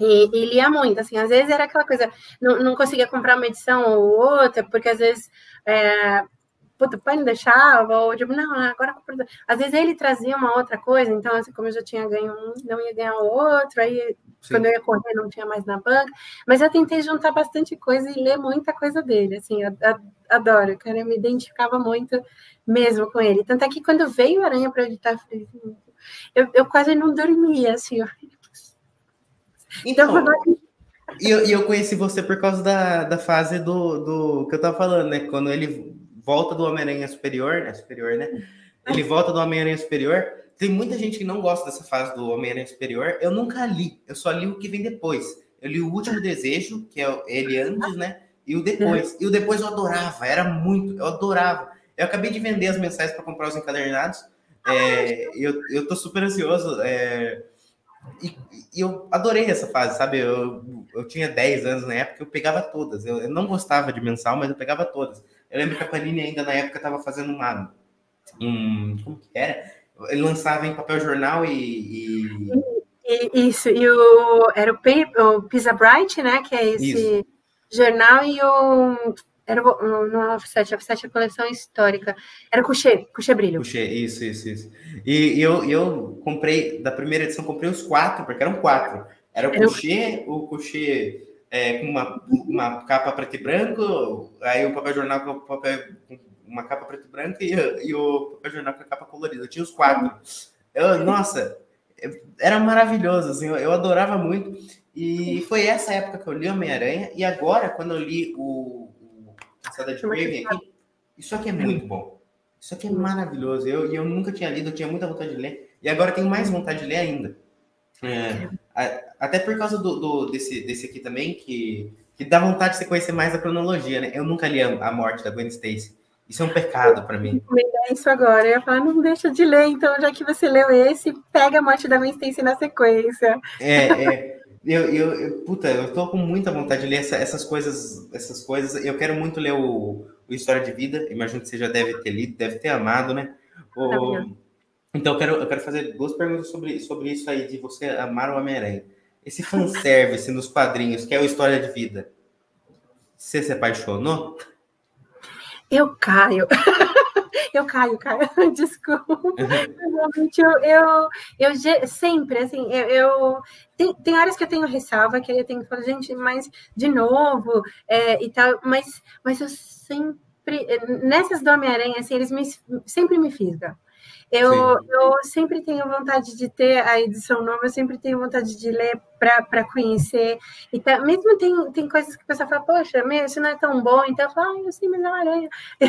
E, e, lia muito, assim, às vezes era aquela coisa, não, não conseguia comprar uma edição ou outra, porque às vezes é, puta, o pai não deixava, ou tipo, não, agora às vezes ele trazia uma outra coisa, então assim, como eu já tinha ganho um, não ia ganhar o outro, aí Sim. quando eu ia correr não tinha mais na banca, mas eu tentei juntar bastante coisa e ler muita coisa dele, assim, adoro, cara, eu me identificava muito mesmo com ele, tanto é que quando veio Aranha para editar, eu, eu quase não dormia, assim, eu... então, então e eu, eu conheci você por causa da, da fase do, do que eu tava falando, né? Quando ele volta do Homem-Aranha Superior, né? Superior, né? Ele volta do Homem-Aranha Superior. Tem muita gente que não gosta dessa fase do Homem-Aranha Superior. Eu nunca li, eu só li o que vem depois. Eu li o Último Desejo, que é ele antes, né? E o depois. E o depois eu adorava, era muito, eu adorava. Eu acabei de vender as mensais para comprar os encadernados. É, eu, eu tô super ansioso. É, e, e, eu adorei essa fase, sabe? Eu, eu tinha 10 anos na época, eu pegava todas. Eu, eu não gostava de mensal, mas eu pegava todas. Eu lembro que a Panini ainda na época estava fazendo uma. Um, como que era? Ele lançava em papel jornal e. e... Isso, e o, era o, o Pisa Bright, né? Que é esse Isso. jornal, e o. Era o, não é o offset, offset é a coleção histórica. Era o Coucher, Coucher Brilho. Coucher, isso, isso, isso. E, e eu, eu comprei, da primeira edição, comprei os quatro, porque eram quatro. Era o era Coucher, o, o Coucher é, com uma, uma capa preto e branco, aí o papel jornal com papel, uma capa preto e branco e, e o papel jornal com a capa colorida. Eu tinha os quatro. Eu, nossa, era maravilhoso, assim, eu, eu adorava muito. E foi essa época que eu li Homem-Aranha, e agora, quando eu li o, o Caçada de Raven aqui, isso aqui é muito bom. Isso aqui é maravilhoso. Eu, eu nunca tinha lido, eu tinha muita vontade de ler. E agora tenho mais vontade de ler ainda. É, até por causa do, do, desse, desse aqui também, que, que dá vontade de você conhecer mais a cronologia, né? Eu nunca li a, a morte da Gwen Stacy. Isso é um pecado para mim. Eu isso agora. Eu ia falar, não deixa de ler, então, já que você leu esse, pega a morte da Gwen Stacy na sequência. É, é. Eu, eu, eu, puta, eu tô com muita vontade de ler essa, essas coisas, essas coisas. Eu quero muito ler o, o História de Vida. Imagino que você já deve ter lido, deve ter amado, né? O, então eu quero, eu quero fazer duas perguntas sobre, sobre isso aí, de você amar o Homem-Aranha. Esse fanservice nos quadrinhos, que é o História de Vida, você se apaixonou? Eu caio. eu caio, Caio, desculpa. Realmente, eu, eu, eu, sempre, assim, eu, eu, tem, tem áreas que eu tenho ressalva, que eu tenho que falar, gente, mas de novo, é, e tal, mas, mas eu sempre, nessas do Homem-Aranha, assim, eles me, sempre me fisgam. Eu, eu sempre tenho vontade de ter a edição nova, eu sempre tenho vontade de ler para conhecer. E tá, mesmo tem, tem coisas que o pessoal fala, poxa, meu, isso não é tão bom, então eu falo, ah, eu sei, mas é uma aranha.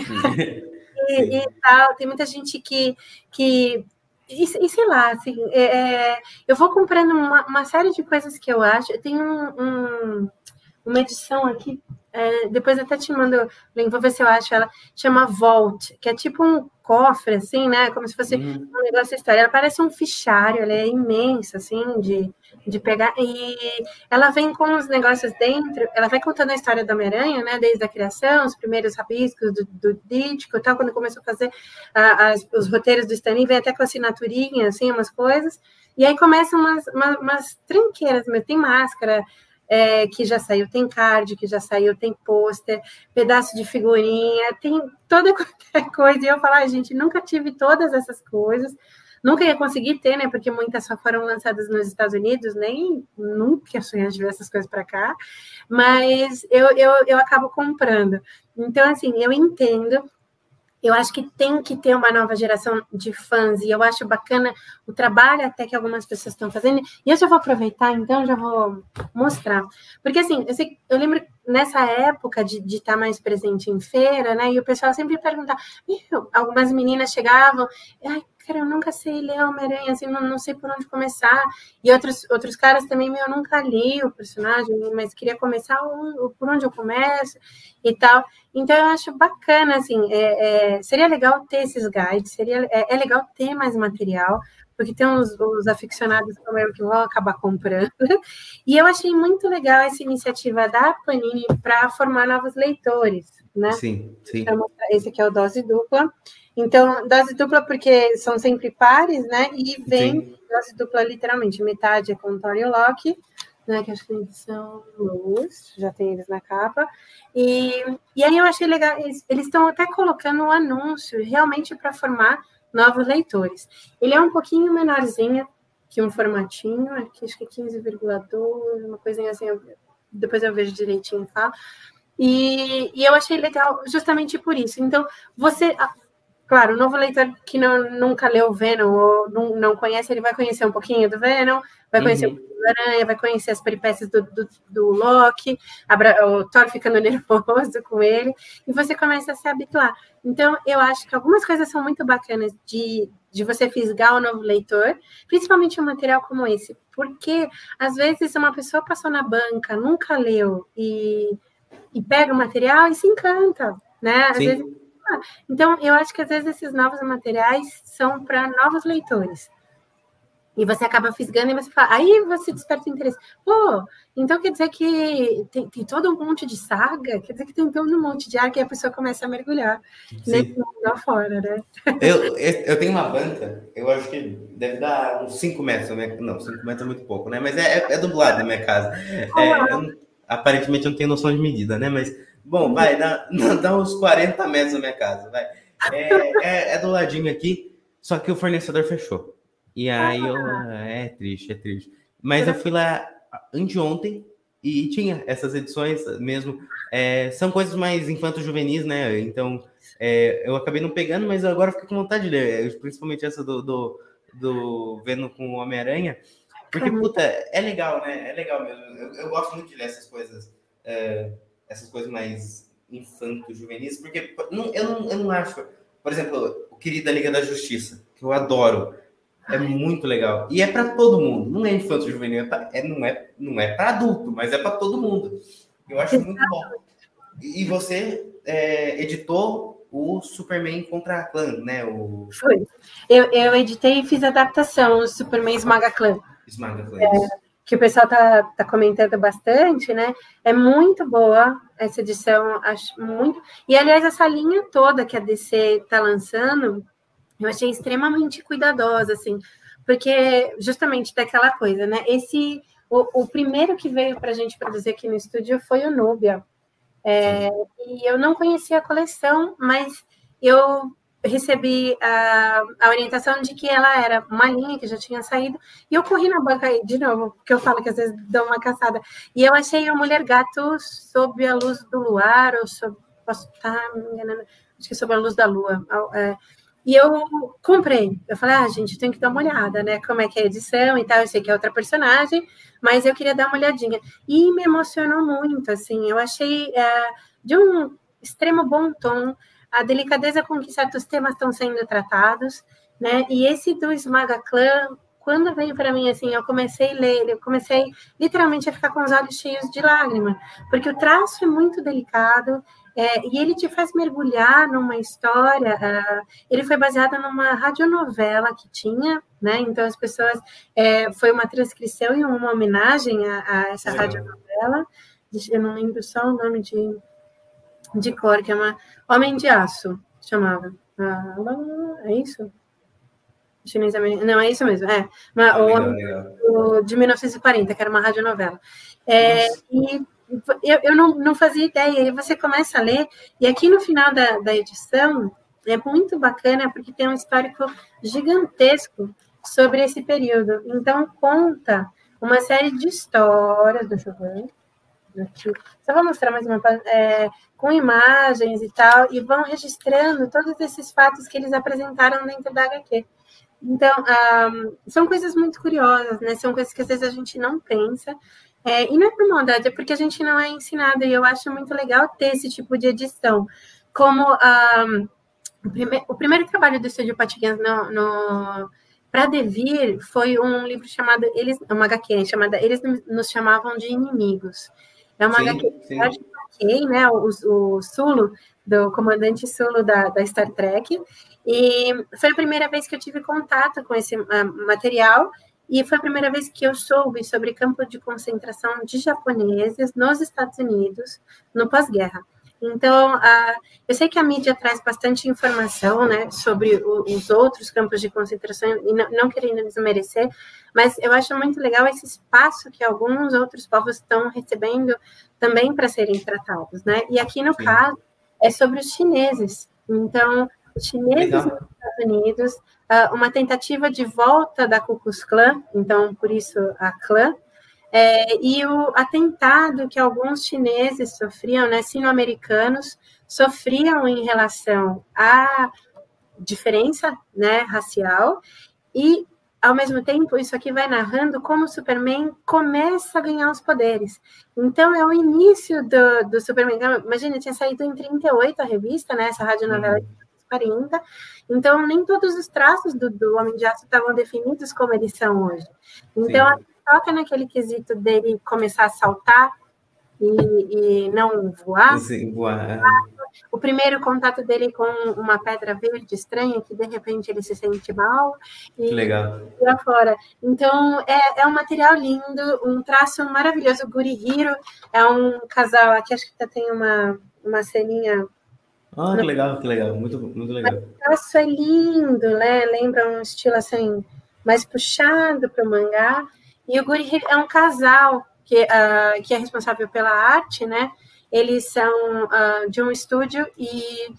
e, e, tal, tem muita gente que. que e, e sei lá, assim, é, é eu vou comprando uma, uma, série de coisas que eu acho. Eu tenho um, um, uma edição aqui, é, depois até te mando, vou ver se eu acho ela, chama Vault, que é tipo um cofre, assim, né? Como se fosse uhum. um negócio história. Ela parece um fichário, ela é imensa, assim, de, de pegar. E ela vem com os negócios dentro, ela vai contando a história da Homem-Aranha, né? Desde a criação, os primeiros rabiscos do, do Dítico e tal, quando começou a fazer a, as, os roteiros do Stanley, vem até com assinaturinha, assim, umas coisas. E aí começam umas, umas, umas trinqueiras, mas tem máscara, é, que já saiu, tem card, que já saiu, tem pôster, pedaço de figurinha, tem toda coisa. E eu falo, ah, gente, nunca tive todas essas coisas, nunca ia conseguir ter, né? Porque muitas só foram lançadas nos Estados Unidos, nem nunca ia sonhar de ver essas coisas para cá, mas eu, eu, eu acabo comprando. Então, assim, eu entendo eu acho que tem que ter uma nova geração de fãs, e eu acho bacana o trabalho até que algumas pessoas estão fazendo. E eu já vou aproveitar, então, já vou mostrar. Porque, assim, eu, sei, eu lembro nessa época de estar tá mais presente em feira, né? E o pessoal sempre perguntava, algumas meninas chegavam, ai, cara, eu nunca sei ler Homem-Aranha, assim, não, não sei por onde começar. E outros, outros caras também, meu, eu nunca li o personagem, mas queria começar por onde eu começo e tal. Então, eu acho bacana, assim, é, é, seria legal ter esses guides, seria, é, é legal ter mais material, porque tem uns, uns aficionados como eu que vão acabar comprando. E eu achei muito legal essa iniciativa da Panini para formar novos leitores, né? Sim, sim. Então, esse aqui é o Dose Dupla. Então, dose dupla porque são sempre pares, né? E vem sim. dose dupla literalmente, metade é com Tony Locke, né? Que acho que são luz, já tem eles na capa. E, e aí eu achei legal, eles estão até colocando um anúncio realmente para formar novos leitores. Ele é um pouquinho menorzinho que um formatinho, aqui acho que é 15,2, uma coisinha assim, eu, depois eu vejo direitinho e falo. E, e eu achei legal justamente por isso. Então, você, claro, o novo leitor que não, nunca leu Venom ou não, não conhece, ele vai conhecer um pouquinho do Venom, vai conhecer uhum. um pouquinho do Aranha, vai conhecer as peripécias do, do, do Loki, o Thor ficando nervoso com ele, e você começa a se habituar. Então, eu acho que algumas coisas são muito bacanas de, de você fisgar o novo leitor, principalmente um material como esse, porque às vezes uma pessoa passou na banca, nunca leu e, e pega o material e se encanta, né? Vezes, ah, então, eu acho que às vezes esses novos materiais são para novos leitores. E você acaba fisgando e você fala, aí você desperta o interesse. Pô, então quer dizer que tem, tem, todo um monte de saga, quer dizer que tem todo um monte de ar que a pessoa começa a mergulhar Sim. nesse mundo afora, né? Eu, eu tenho uma banca, eu acho que deve dar uns 5 metros, né? não, 5 metros é muito pouco, né? Mas é, é, é do lado da minha casa. É, eu, aparentemente eu não tenho noção de medida, né? Mas, bom, vai, dá, dá uns 40 metros da minha casa, vai. É, é, é do ladinho aqui, só que o fornecedor fechou. E aí eu. Ah. É triste, é triste. Mas eu fui lá anteontem e tinha essas edições mesmo. É, são coisas mais infanto-juvenis, né? Então é, eu acabei não pegando, mas agora fiquei com vontade de ler, principalmente essa do, do, do Vendo com o Homem-Aranha. Porque, puta, é legal, né? É legal mesmo. Eu, eu gosto muito de ler essas coisas, é, essas coisas mais infanto-juvenis, porque não, eu, não, eu não acho por exemplo, o Querida Liga da Justiça, que eu adoro. É muito legal. E é para todo mundo. Não é infanto juvenil, é, pra, é não é não é para adulto, mas é para todo mundo. Eu acho muito bom. E você é, editou o Superman contra a Clã, né? O... Foi. Eu, eu editei e fiz adaptação, o Superman Esmaga Clã. Esmaga Clã. É, que o pessoal tá, tá comentando bastante, né? É muito boa essa edição, acho muito. E aliás, essa linha toda que a DC tá lançando, eu achei extremamente cuidadosa, assim, porque justamente daquela coisa, né? Esse o, o primeiro que veio para a gente produzir aqui no estúdio foi o Nubia. É, e eu não conhecia a coleção, mas eu recebi a, a, orientação de que ela era uma linha que já tinha saído, e eu corri na banca aí de novo, porque eu falo que às vezes dou uma caçada, e eu achei a Mulher Gato sob a luz do luar, ou sob, posso estar me enganando, acho que sob a luz da lua, é, e eu comprei. Eu falei, ah, gente, tem que dar uma olhada, né? Como é que é a edição e tal. Eu sei que é outra personagem, mas eu queria dar uma olhadinha. E me emocionou muito, assim. Eu achei é, de um extremo bom tom a delicadeza com que certos temas estão sendo tratados, né? E esse do Esmaga Clã, quando veio para mim, assim, eu comecei a ler, eu comecei literalmente a ficar com os olhos cheios de lágrimas, porque o traço é muito delicado, é, e ele te faz mergulhar numa história. Uh, ele foi baseado numa radionovela que tinha, né? Então as pessoas é, foi uma transcrição e uma homenagem a, a essa é. radionovela. Eu não lembro só o nome de, de cor, que é uma Homem de Aço, chamava. Ah, é isso? Chinês Não, é isso mesmo. É. Uma, ah, o, o, de 1940, que era uma radionovela. É, e eu, eu não, não fazia ideia. E você começa a ler, e aqui no final da, da edição é muito bacana, porque tem um histórico gigantesco sobre esse período. Então, conta uma série de histórias. Deixa eu ver. Aqui. Só vou mostrar mais uma é, com imagens e tal, e vão registrando todos esses fatos que eles apresentaram dentro da HQ. Então, um, ah, são coisas muito curiosas, né? São coisas que às vezes a gente não pensa, é, e não é por maldade, é porque a gente não é ensinado, e eu acho muito legal ter esse tipo de edição. Como um, o, prime o, primeiro trabalho do Estúdio Patiguians no, no para Devir foi um livro chamado, eles, uma HQ chamada Eles Nos Chamavam de Inimigos. É uma sim, HQ sim. eu né, o, o Sulo, do comandante Sulo da, da Star Trek, e foi a primeira vez que eu tive contato com esse uh, material, e foi a primeira vez que eu soube sobre campo de concentração de japoneses nos Estados Unidos no pós-guerra. Então, uh, eu sei que a mídia traz bastante informação né, sobre o, os outros campos de concentração, e não, não, querendo desmerecer, mas eu acho muito legal esse espaço que alguns outros povos estão recebendo também para serem tratados. Né? E aqui, no Sim. caso, é sobre os chineses. Então, os chineses legal. nos Estados Unidos uh, uma tentativa de volta da Ku Klux Klan, então por isso a clã, é, e o atentado que alguns chineses sofriam, né, sino-americanos, sofriam em relação à diferença né, racial, e, ao mesmo tempo, isso aqui vai narrando como o Superman começa a ganhar os poderes. Então, é o início do, do Superman. Então, imagina, tinha saído em 38 a revista, né, essa radionovela uhum. 40. Então, nem todos os traços do, do Homem de Aço estavam definidos como eles são hoje. Então, Sim. Toca naquele quesito dele começar a saltar e, e não voar. Sim, voar. O primeiro contato dele com uma pedra verde estranha, que de repente ele se sente mal. E, legal. lá fora. Então, é, é um material lindo, um traço maravilhoso. O Guri Hiro é um casal, aqui acho que tem uma, uma ceninha ah, que legal, que legal, muito, muito legal. O traço é lindo, né? Lembra um estilo assim, mais puxado para o mangá. E o Guri é um casal que, uh, que é responsável pela arte, né? Eles são uh, de um estúdio e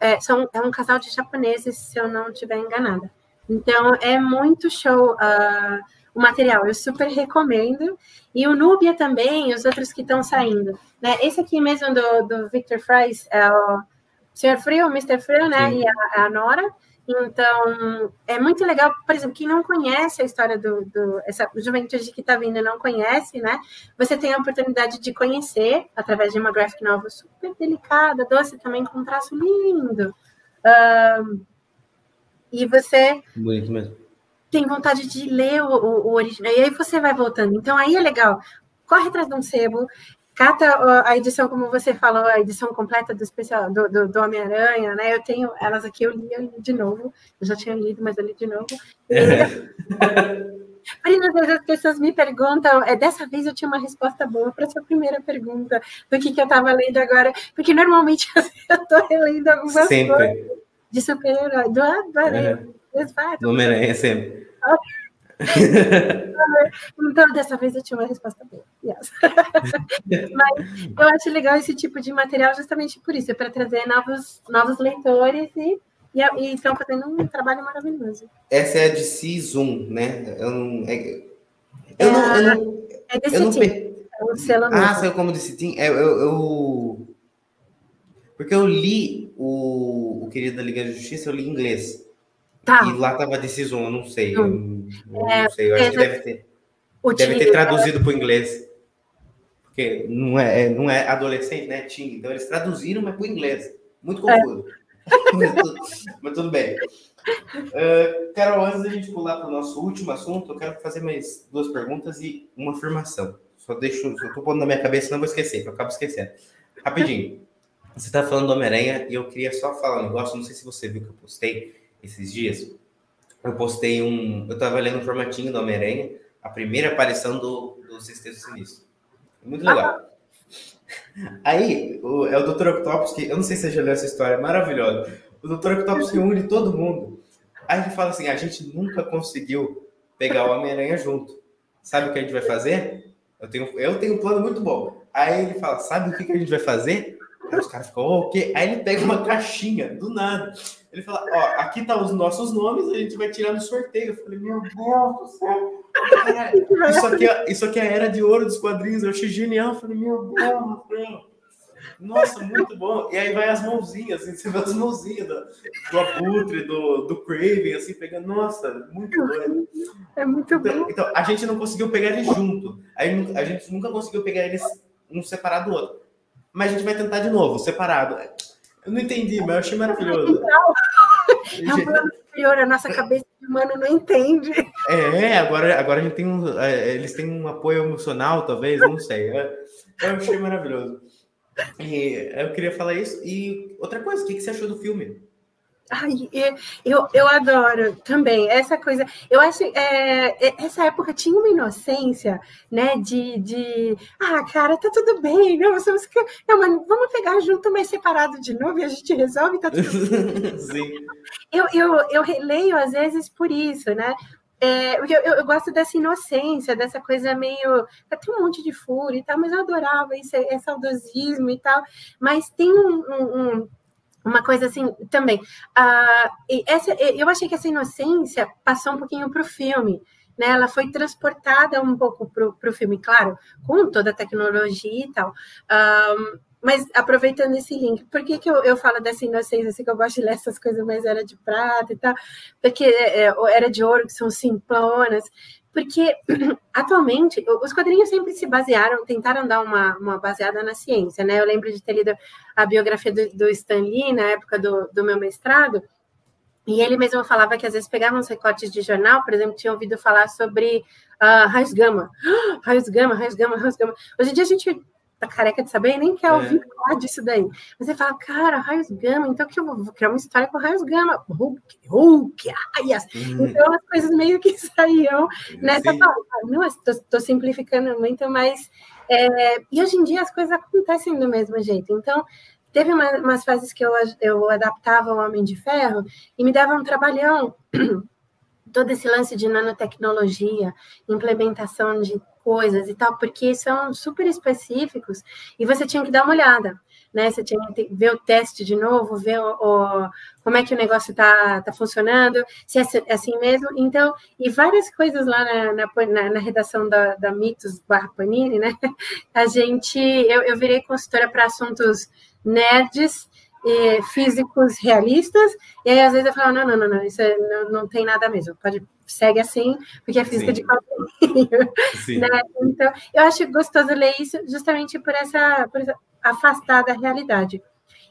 é, são, é um casal de japoneses, se eu não estiver enganada. Então, é muito show uh, o material, eu super recomendo. E o Nubia também, os outros que estão saindo. Né? Esse aqui mesmo do, do Victor Fries é o Senhor Frio, Mr. Frio, né? Sim. E a, a, Nora. Então, é muito legal, por exemplo, quem não conhece a história do, do essa juventude que está vindo e não conhece, né? Você tem a oportunidade de conhecer através de uma graphic novel super delicada, doce também, com um traço lindo. Uh, e você Bonito mesmo. tem vontade de ler o, o, o, original, e aí você vai voltando. Então aí é legal. Corre atrás de um sebo, cata a edição, como você falou, a edição completa do especial do, do, do Homem-Aranha, né? Eu tenho elas aqui, eu li, eu li, de novo. Eu já tinha lido, mas eu li de novo. Marina, às vezes as pessoas me perguntam, é, dessa vez eu tinha uma resposta boa para sua primeira pergunta, do que, que eu estava lendo agora, porque normalmente eu estou relendo algumas sempre. coisas de super-herói, do, do Aranha. Uhum. Do Homem-Aranha, sempre. Então, dessa vez eu tinha uma resposta boa. Yes. Mas eu acho legal esse tipo de material justamente por isso, é para trazer novos, novos leitores e e estão fazendo um trabalho maravilhoso. Essa é a de Zoom, né? Eu não. É, eu não. Eu não, é desse eu não pe... é Ah, saiu como desse Team? É, eu, eu, eu, Porque eu li o, o Querido da Liga da Justiça, eu li em inglês. Tá. E lá tava Zoom, eu não sei. Eu, hum. eu é, não sei, eu acho que deve ter. Deve ter traduzido para o inglês. Porque não é, não é adolescente, né? Teen. Então eles traduziram, mas para o inglês. Muito confuso. É mas, tudo, mas, tudo, bem. Uh, Carol, antes da gente pular para o nosso último assunto, eu quero fazer mais duas perguntas e uma afirmação. Só deixo, só estou pondo na minha cabeça, não vou esquecer, que eu acabo esquecendo. Rapidinho. Você está falando do Homem-Aranha e eu queria só falar um negócio, não sei se você viu que eu postei esses dias. Eu postei um. Eu estava lendo um formatinho do Homem-Aranha, a primeira aparição do, do Sexteto Sinistro. Muito legal. Aí, o, é o Dr. Octopus, que eu não sei se você já leu essa história, é maravilhosa. O Dr. Octopus reúne todo mundo. Aí ele fala assim: a gente nunca conseguiu pegar o Homem-Aranha junto. Sabe o que a gente vai fazer? Eu tenho, eu tenho um plano muito bom. Aí ele fala: sabe o que, que a gente vai fazer? Aí os caras ficam, o quê? Aí ele pega uma caixinha, do nada. Ele fala, ó, aqui tá os nossos nomes, a gente vai tirar no sorteio. Eu falei, meu Deus do céu. isso, aqui é, isso aqui é a era de ouro dos quadrinhos. Eu achei genial. Eu falei, meu Deus do céu. Nossa, muito bom. E aí vai as mãozinhas, assim, você vê as mãozinhas do, do Abutre, do, do Craven, assim, pegando. Nossa, muito doido. É muito então, bom. Então, a gente não conseguiu pegar eles junto. Aí, a gente nunca conseguiu pegar eles um separado do outro. Mas a gente vai tentar de novo, separado. Eu não entendi, mas eu achei maravilhoso. É um plano superior, a nossa cabeça humana não entende. É, agora, agora a gente tem um. É, eles têm um apoio emocional, talvez, não sei. Eu achei maravilhoso. E eu queria falar isso. E outra coisa, o que você achou do filme? Ai, eu, eu adoro também essa coisa. Eu acho é, é, essa época tinha uma inocência, né? De, de ah, cara, tá tudo bem, não, vamos, não, mas vamos pegar junto, mas separado de novo e a gente resolve, tá tudo bem. Sim. Eu, eu, eu releio às vezes por isso, né? É, eu, eu, eu, gosto dessa inocência, dessa coisa meio. Tem um monte de fúria e tal, mas eu adorava esse, esse saudosismo e tal. Mas tem um, um, uma coisa assim também. Uh, essa, eu achei que essa inocência passou um pouquinho para o filme. Né, ela foi transportada um pouco para o filme, claro, com toda a tecnologia e tal. Um, mas aproveitando esse link, por que, que eu, eu falo dessa inocência, assim, que eu gosto de ler essas coisas, mas era de prata e tal? Porque é, é era de ouro, que são simplonas. Porque, atualmente, os quadrinhos sempre se basearam, tentaram dar uma, uma baseada na ciência, né? Eu lembro de ter lido a biografia do, do Stan Lee na época do, do meu mestrado, e ele mesmo falava que às vezes pegavam uns recortes de jornal, por exemplo, tinha ouvido falar sobre uh, raios gama, raios gama, raios gama, raios gama. Hoje em dia a gente tá careca de saber e nem quer é. ouvir falar disso daí. Mas você fala, cara, raios gama, então que eu vou criar uma história com raios gama. Hulk, Hulk, ai, uhum. Então as coisas meio que saíam nessa palavra. Não, estou simplificando muito, mas. É, e hoje em dia as coisas acontecem do mesmo jeito. Então, teve uma, umas fases que eu, eu adaptava o Homem de Ferro e me dava um trabalhão. todo esse lance de nanotecnologia, implementação de coisas e tal, porque são super específicos e você tinha que dar uma olhada, né? Você tinha que ver o teste de novo, ver o, o como é que o negócio está tá funcionando, se é, é assim mesmo. Então, e várias coisas lá na, na, na redação da, da Mitos barra Panini, né? A gente, eu, eu virei consultora para assuntos nerds, físicos realistas, e aí às vezes eu falo, não, não, não, não, isso é, não, não tem nada mesmo, pode, segue assim, porque é física Sim. de quadrinho. Né? Então, eu acho gostoso ler isso justamente por essa, por essa afastar da realidade.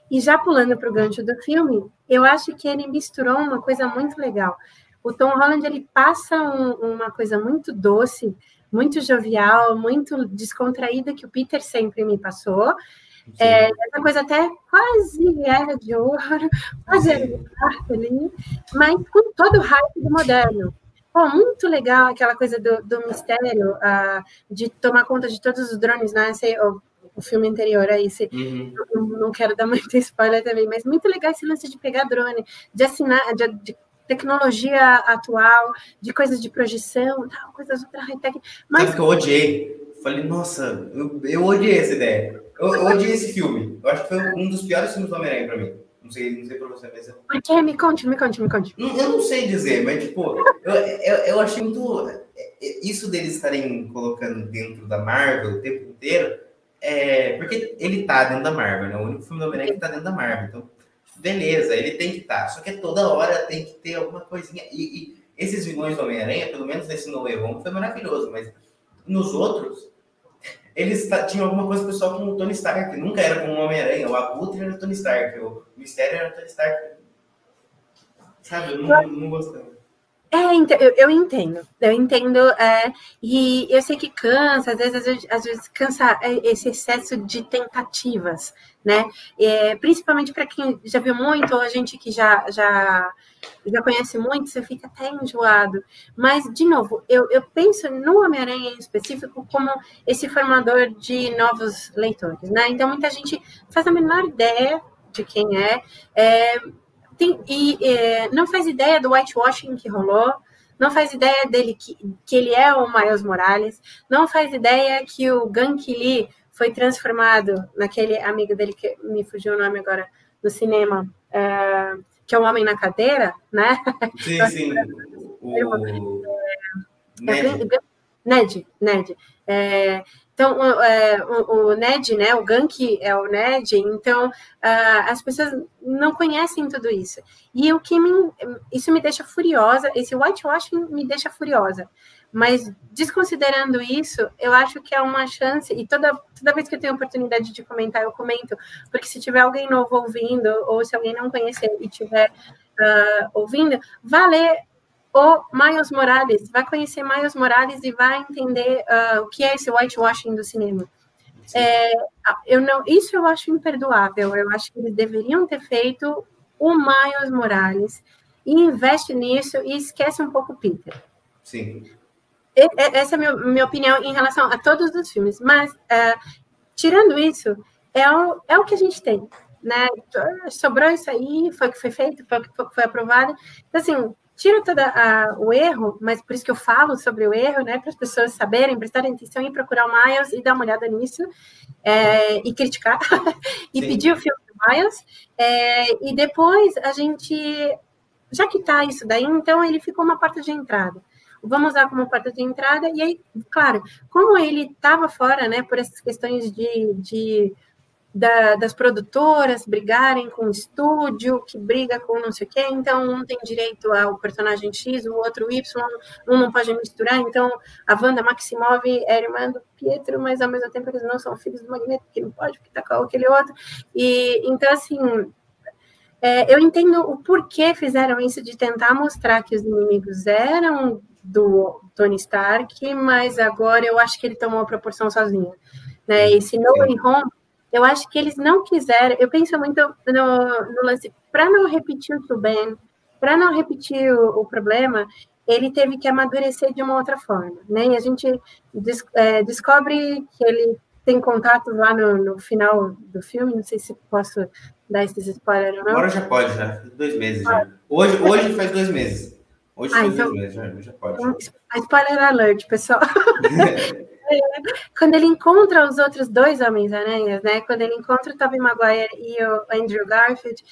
E já pulando para o gancho do filme, eu acho que ele misturou uma coisa muito legal. O Tom Holland ele passa um, uma coisa muito doce, muito jovial, muito descontraída que o Peter sempre me passou. É, essa coisa até quase era de ouro, quase era de quarto ali, mas com todo o hype do moderno. Pô, muito legal aquela coisa do, do mistério, uh, de tomar conta de todos os drones, né? Sei, o, o filme anterior aí, se, uhum. não, não, quero dar muito spoiler também, mas muito legal esse lance de pegar drone, de assinar, de, de tecnologia atual, de coisas de projeção, tal, coisas ultra high-tech. Mas Sabe que eu odiei? Falei, nossa, eu, eu odiei essa ideia. Eu, eu odiei esse filme. Eu acho que foi um dos piores filmes do Homem-Aranha pra mim. Não sei, não sei pra você, mas... Por quê? Me conte, me conte, me conte. Eu não sei dizer, mas, tipo, eu, eu, eu achei muito... Isso deles estarem colocando dentro da Marvel o tempo inteiro, é... Porque ele tá dentro da Marvel, né? O único filme do Homem-Aranha que tá dentro da Marvel. Então, beleza, ele tem que estar. Tá. Só que toda hora tem que ter alguma coisinha. E, e esses vilões do Homem-Aranha, pelo menos nesse No Way Home, foi maravilhoso, mas nos outros, eles tinham alguma coisa pessoal com o Tony Stark. Nunca era com o Homem-Aranha. O Abutre era o Tony Stark, o Mistério era o Tony Stark. Sabe, eu não, não gostava. É, eu, eu entendo, eu entendo, é, e eu sei que cansa, às vezes, às vezes, às vezes cansa é, esse excesso de tentativas, né? É, principalmente para quem já viu muito, ou a gente que já, já, já conhece muito, você fica até enjoado. Mas, de novo, eu, eu penso no Homem-Aranha em específico como esse formador de novos leitores, né? Então, muita gente faz a menor ideia de quem é, é tem, e é, não faz ideia do whitewashing que rolou, não faz ideia dele que, que ele é o Miles Morales, não faz ideia que o Gank Lee foi transformado naquele amigo dele que me fugiu o nome agora no cinema, é, que é o homem na cadeira, né? Sim, sim. O... Ned. Ned, Ned. É, então, o, é, o, o, Ned, né, o Gank é o Ned, então uh, as pessoas não conhecem tudo isso. E o que me, isso me deixa furiosa, esse whitewashing me deixa furiosa. Mas, desconsiderando isso, eu acho que é uma chance, e toda, toda vez que eu tenho oportunidade de comentar, eu comento, porque se tiver alguém novo ouvindo, ou se alguém não conhecer e tiver uh, ouvindo, vá ler o Miles Morales, vai conhecer Miles Morales e vai entender uh, o que é esse whitewashing do cinema. É, eu não, isso eu acho imperdoável. Eu acho que eles deveriam ter feito o Miles Morales e investe nisso e esquece um pouco o Peter. Sim. E, essa é a minha, minha opinião em relação a todos os filmes. Mas, uh, tirando isso, é o, é o que a gente tem. Né? Sobrou isso aí, foi o que foi feito, foi o que foi aprovado. Então, assim, tiro todo o erro, mas por isso que eu falo sobre o erro, né, para as pessoas saberem, prestarem atenção e procurar o Miles e dar uma olhada nisso, é, e criticar, e Sim. pedir o filme do Miles, é, e depois a gente, já que tá isso daí, então ele ficou uma porta de entrada. Vamos usar como porta de entrada, e aí, claro, como ele estava fora, né, por essas questões de, de da, das produtoras brigarem com o estúdio, que briga com não sei o quê, então um tem direito ao personagem X, o outro Y, um não pode misturar, então a Wanda Maximov é irmã do Pietro, mas ao mesmo tempo eles não são filhos do Magneto, que não pode, porque tá com aquele outro, e então assim, é, eu entendo o porquê fizeram isso de tentar mostrar que os inimigos eram do Tony Stark, mas agora eu acho que ele tomou a proporção sozinho. Né? E se No Way Home eu acho que eles não quiseram. Eu penso muito no, no lance para não repetir o Ben, para não repetir o, o, problema, ele teve que amadurecer de uma outra forma, né? E a gente des, é, descobre que ele tem contatos lá no, no, final do filme. Não sei se posso dar esses spoilers ou não. Agora já pode, já. Dois meses já. Hoje, hoje faz dois meses. Hoje ah, faz então, dois meses, já, já pode. Então, spoiler alert, pessoal. quando ele encontra os outros dois Homens-Aranhas, né? Quando ele encontra o Tobey Maguire e o Andrew Garfield,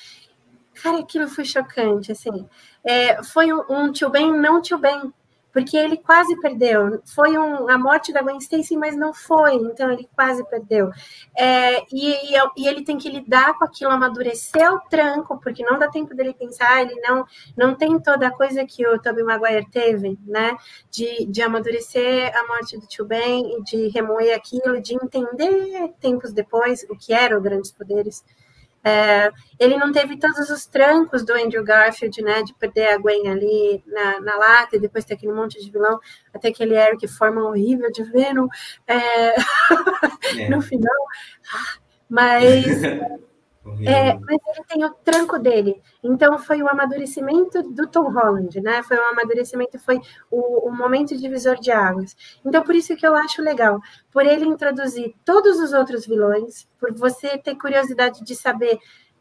cara, aquilo foi chocante, assim. É, foi um, um tio Ben, não tio Ben, porque ele quase perdeu. Foi um, a morte da Gwen Stacy, mas não foi, então ele quase perdeu. É, e, e, e, ele tem que lidar com aquilo, amadurecer o tranco, porque não dá tempo dele pensar, ele não, não tem toda a coisa que o Tobey Maguire teve, né? De, de amadurecer a morte do tio Ben e de remoer aquilo, de entender tempos depois o que eram grandes poderes. É, ele não teve todos os trancos do Andrew Garfield, né? De perder a Gwen ali na, na lata e depois ter aquele monte de vilão, até aquele Eric forma horrível de Venom é, é. no final. Mas É, mas ele tem o tranco dele. Então foi o amadurecimento do Tom Holland, né? Foi o amadurecimento, foi o, o, momento divisor de águas. Então por isso que eu acho legal, por ele introduzir todos os outros vilões, por você ter curiosidade de saber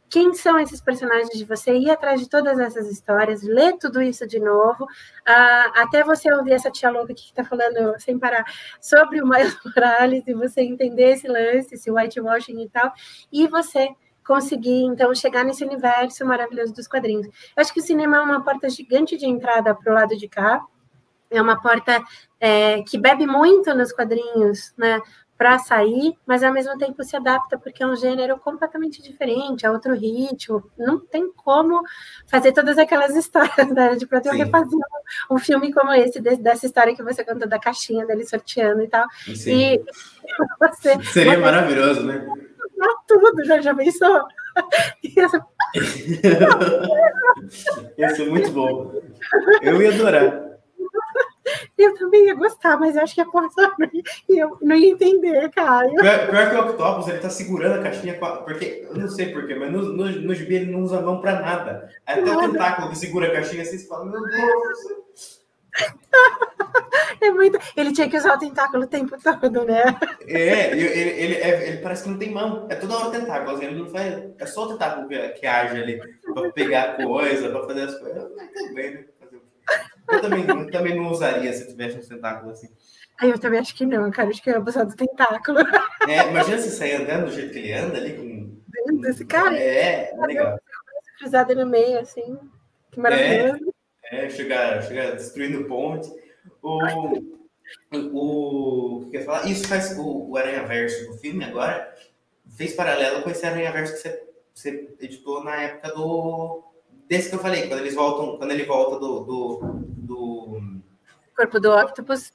quem são esses personagens de você ir atrás de todas essas histórias, ler tudo isso de novo, uh, até você ouvir essa tia louca que está falando sem parar sobre o Miles Morales e você entender esse lance, esse whitewashing e tal, e você conseguir, então, chegar nesse universo maravilhoso dos quadrinhos. Eu acho que o cinema é uma porta gigante de entrada para o lado de cá, é uma porta é, que bebe muito nos quadrinhos, né? Para sair, mas ao mesmo tempo se adapta, porque é um gênero completamente diferente, é outro ritmo. Não tem como fazer todas aquelas histórias né, de para eu refazer um, um, filme como esse, dessa história que você contou da caixinha dele sorteando e tal. Sim. E você, Seria você, maravilhoso, né? Tudo, já, já pensou? Ia ser muito bom. Eu ia adorar. Eu também ia gostar, mas acho que a porta eu não ia entender, cara. Pior, pior que o Octopus, ele tá segurando a caixinha, porque, eu não sei porquê, mas no, no, no gibi ele não usa a mão pra nada. Até o tentáculo que segura a caixinha, assim, você fala, meu Deus. É muito. Ele tinha que usar o tentáculo o tempo todo, né? É, ele, ele, é, ele parece que não tem mão. É toda hora o tentáculo. Ele não faz. É só o tentáculo que, que age ali pra pegar coisa, pra fazer as coisas. Mas bem, né? Eu também, eu também não usaria se tivesse um tentáculo assim. Eu também acho que não, cara. Acho que eu ia abusar do tentáculo. É, imagina se sair andando do jeito que ele anda ali com. Esse cara. É, é legal. Cruzada no meio, assim. Que maravilhoso. É, é chegar, chegar destruindo ponte. O, o, o que eu ia falar? Isso faz o, o Aranha Verso, o filme agora, fez paralelo com esse Aranha Verso que você, você editou na época do. Desse que eu falei, quando eles voltam, quando ele volta do. do, do corpo do Octopus.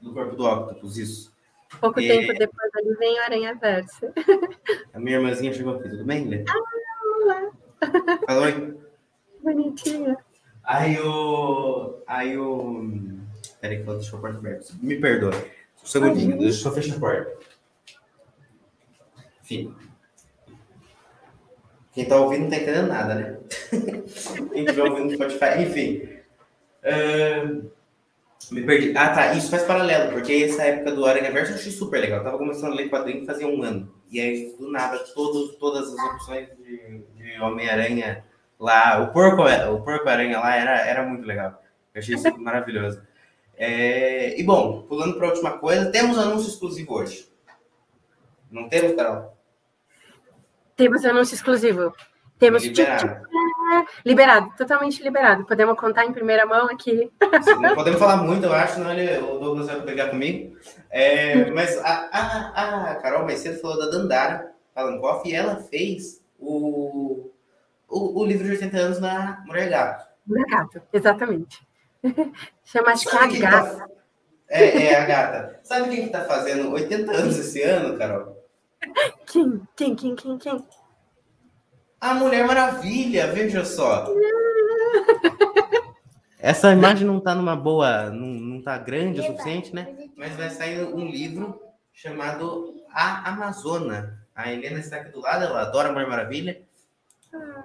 Do corpo do Octopus, isso. Pouco e... tempo depois ali vem o Aranha Verso. A minha irmãzinha chegou aqui, tudo bem, Lê? Ah, olá. Fala oi. Bonitinha. Aí o. Aí o. Peraí, que eu deixei a porta aberta. Me perdoa. Um segundinho, deixa eu só fechar a porta. Enfim. Quem tá ouvindo não tá entendendo nada, né? Quem estiver ouvindo no Spotify, enfim. Uh, me perdi. Ah, tá. Isso faz paralelo, porque essa época do Aranha Verso eu achei super legal. Eu tava começando a ler quadrinho fazia um ano. E aí, do nada, todos, todas as opções de, de Homem-Aranha lá, o porco, o porco aranha lá era, era muito legal. Eu achei isso maravilhoso. É, e bom, pulando para a última coisa, temos anúncio exclusivo hoje. Não temos, Carol? Temos anúncio exclusivo. Temos liberado. liberado, totalmente liberado. Podemos contar em primeira mão aqui. Sim, não podemos falar muito, eu acho, senão ele, o Douglas vai pegar comigo. É, mas a, a, a Carol mais cedo falou da Dandara Palankoff e ela fez o, o, o livro de 80 anos na Mulher Gato. Mulher Gato, exatamente. Chama acho que é a tá gata. Tá... É, é a gata. Sabe quem que tá fazendo 80 anos esse ano, Carol? Quem? Quem, quem, quem, quem? A Mulher Maravilha, veja só. Essa imagem não tá numa boa, não, não tá grande o suficiente, né? Mas vai sair um livro chamado A Amazona. A Helena está aqui do lado, ela adora a Mulher Maravilha.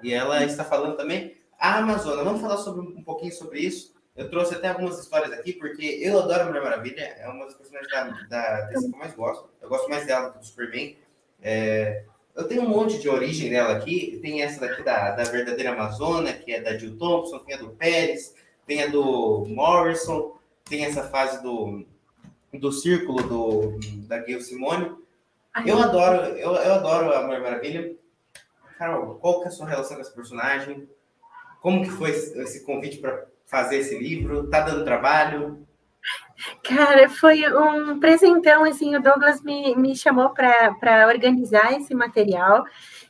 E ela está falando também a Amazônia. Vamos falar sobre, um pouquinho sobre isso. Eu trouxe até algumas histórias aqui, porque eu adoro a Mulher Maravilha, é uma das personagens da, da DC que eu mais gosto. Eu gosto mais dela do que do Superman. É, eu tenho um monte de origem dela aqui. Tem essa daqui da, da verdadeira Amazônia, que é da Jill Thompson, tem a do Pérez, tem a do Morrison, tem essa fase do, do círculo do, da Gail Simone. Eu adoro, eu, eu adoro a Mulher Maravilha. Carol, qual que é a sua relação com esse personagem? Como que foi esse convite para fazer esse livro? Tá dando trabalho? Cara, foi um presentão, assim, o Douglas me, me chamou para organizar esse material,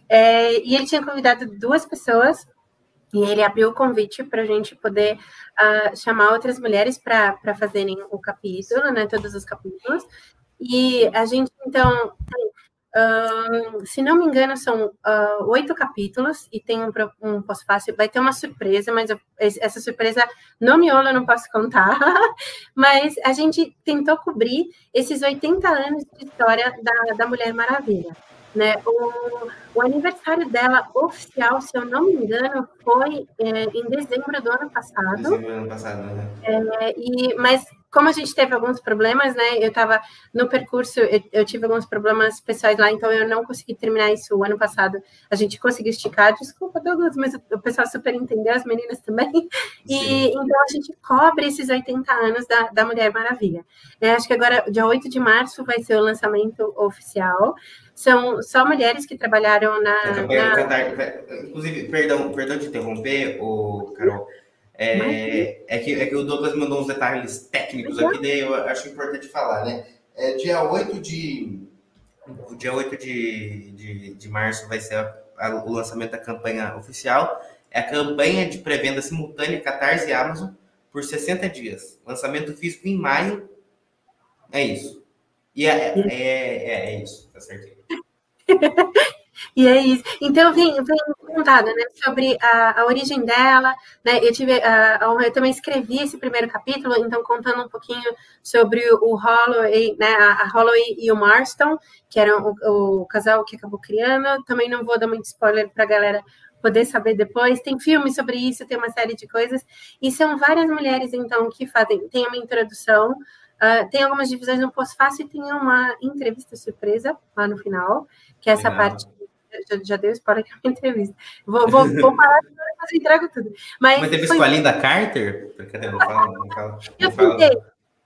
é, e ele tinha convidado duas pessoas, e ele abriu o convite para a gente poder uh, chamar outras mulheres para fazerem o capítulo, né, todos os capítulos, e a gente, então, Se não me engano, são uh, oito capítulos e tem um, um pós-fácil. Vai ter uma surpresa, mas eu, essa surpresa no miolo eu não posso contar. mas a gente tentou cobrir esses 80 anos de história da, da Mulher Maravilha. Né? O, o aniversário dela oficial, se eu não me engano, foi é, em dezembro do ano passado. Dezembro do ano passado, né? É, e, mas como a gente teve alguns problemas, né? Eu estava no percurso, eu, eu, tive alguns problemas pessoais lá, então eu não consegui terminar isso o ano passado. A gente conseguiu esticar, desculpa, Douglas, mas o pessoal super entendeu, as meninas também. E então a gente cobre esses 80 anos da, da Mulher Maravilha. É, acho que agora, dia 8 de março, vai ser o lançamento oficial. São só mulheres que trabalharam na. na... Inclusive, perdão, perdão de interromper, o Carol. É, é, que, é que o Douglas mandou uns detalhes técnicos aqui, daí eu acho importante falar, né? É, dia 8 de. O dia 8 de, de, de março vai ser a, a, o lançamento da campanha oficial. É a campanha de pré-venda simultânea Catarse e Amazon por 60 dias. Lançamento físico em maio. É isso. E é, é, é, é isso, tá certinho. E é isso. Então, vem, vem contado né, sobre a, a, origem dela. Né, eu, tive, eu também escrevi esse primeiro capítulo, então, contando um pouquinho sobre o Holloway, né, a, a Holloway e o Marston, que eram o, o, casal que acabou criando. Também não vou dar muito spoiler para a galera poder saber depois. Tem filme sobre isso, tem uma série de coisas. E são várias mulheres, então, que fazem. Tem uma introdução. Uh, tem algumas divisões no pós-fácil e tem uma entrevista surpresa lá no final, que é essa Legal. parte já, já deu spoiler aqui na entrevista. Vou, vou, vou parar de fazer entrego tudo. Mas Uma entrevista foi... com a Linda Carter? Cadê? Não fala, não fala, eu tentei.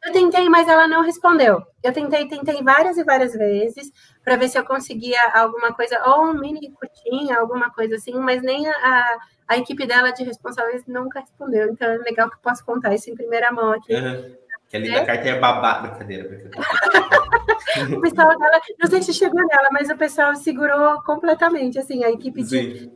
Eu tentei, mas ela não respondeu. Eu tentei, tentei várias e várias vezes para ver se eu conseguia alguma coisa, ou um mini curtinha, alguma coisa assim, mas nem a, a equipe dela de responsáveis nunca respondeu. Então é legal que eu posso contar isso em primeira mão aqui. Uhum. Que a Linda é? Carter é babá. Brincadeira, brincadeira. o pessoal dela, não sei se chegou nela, mas o pessoal segurou completamente, assim, a equipe de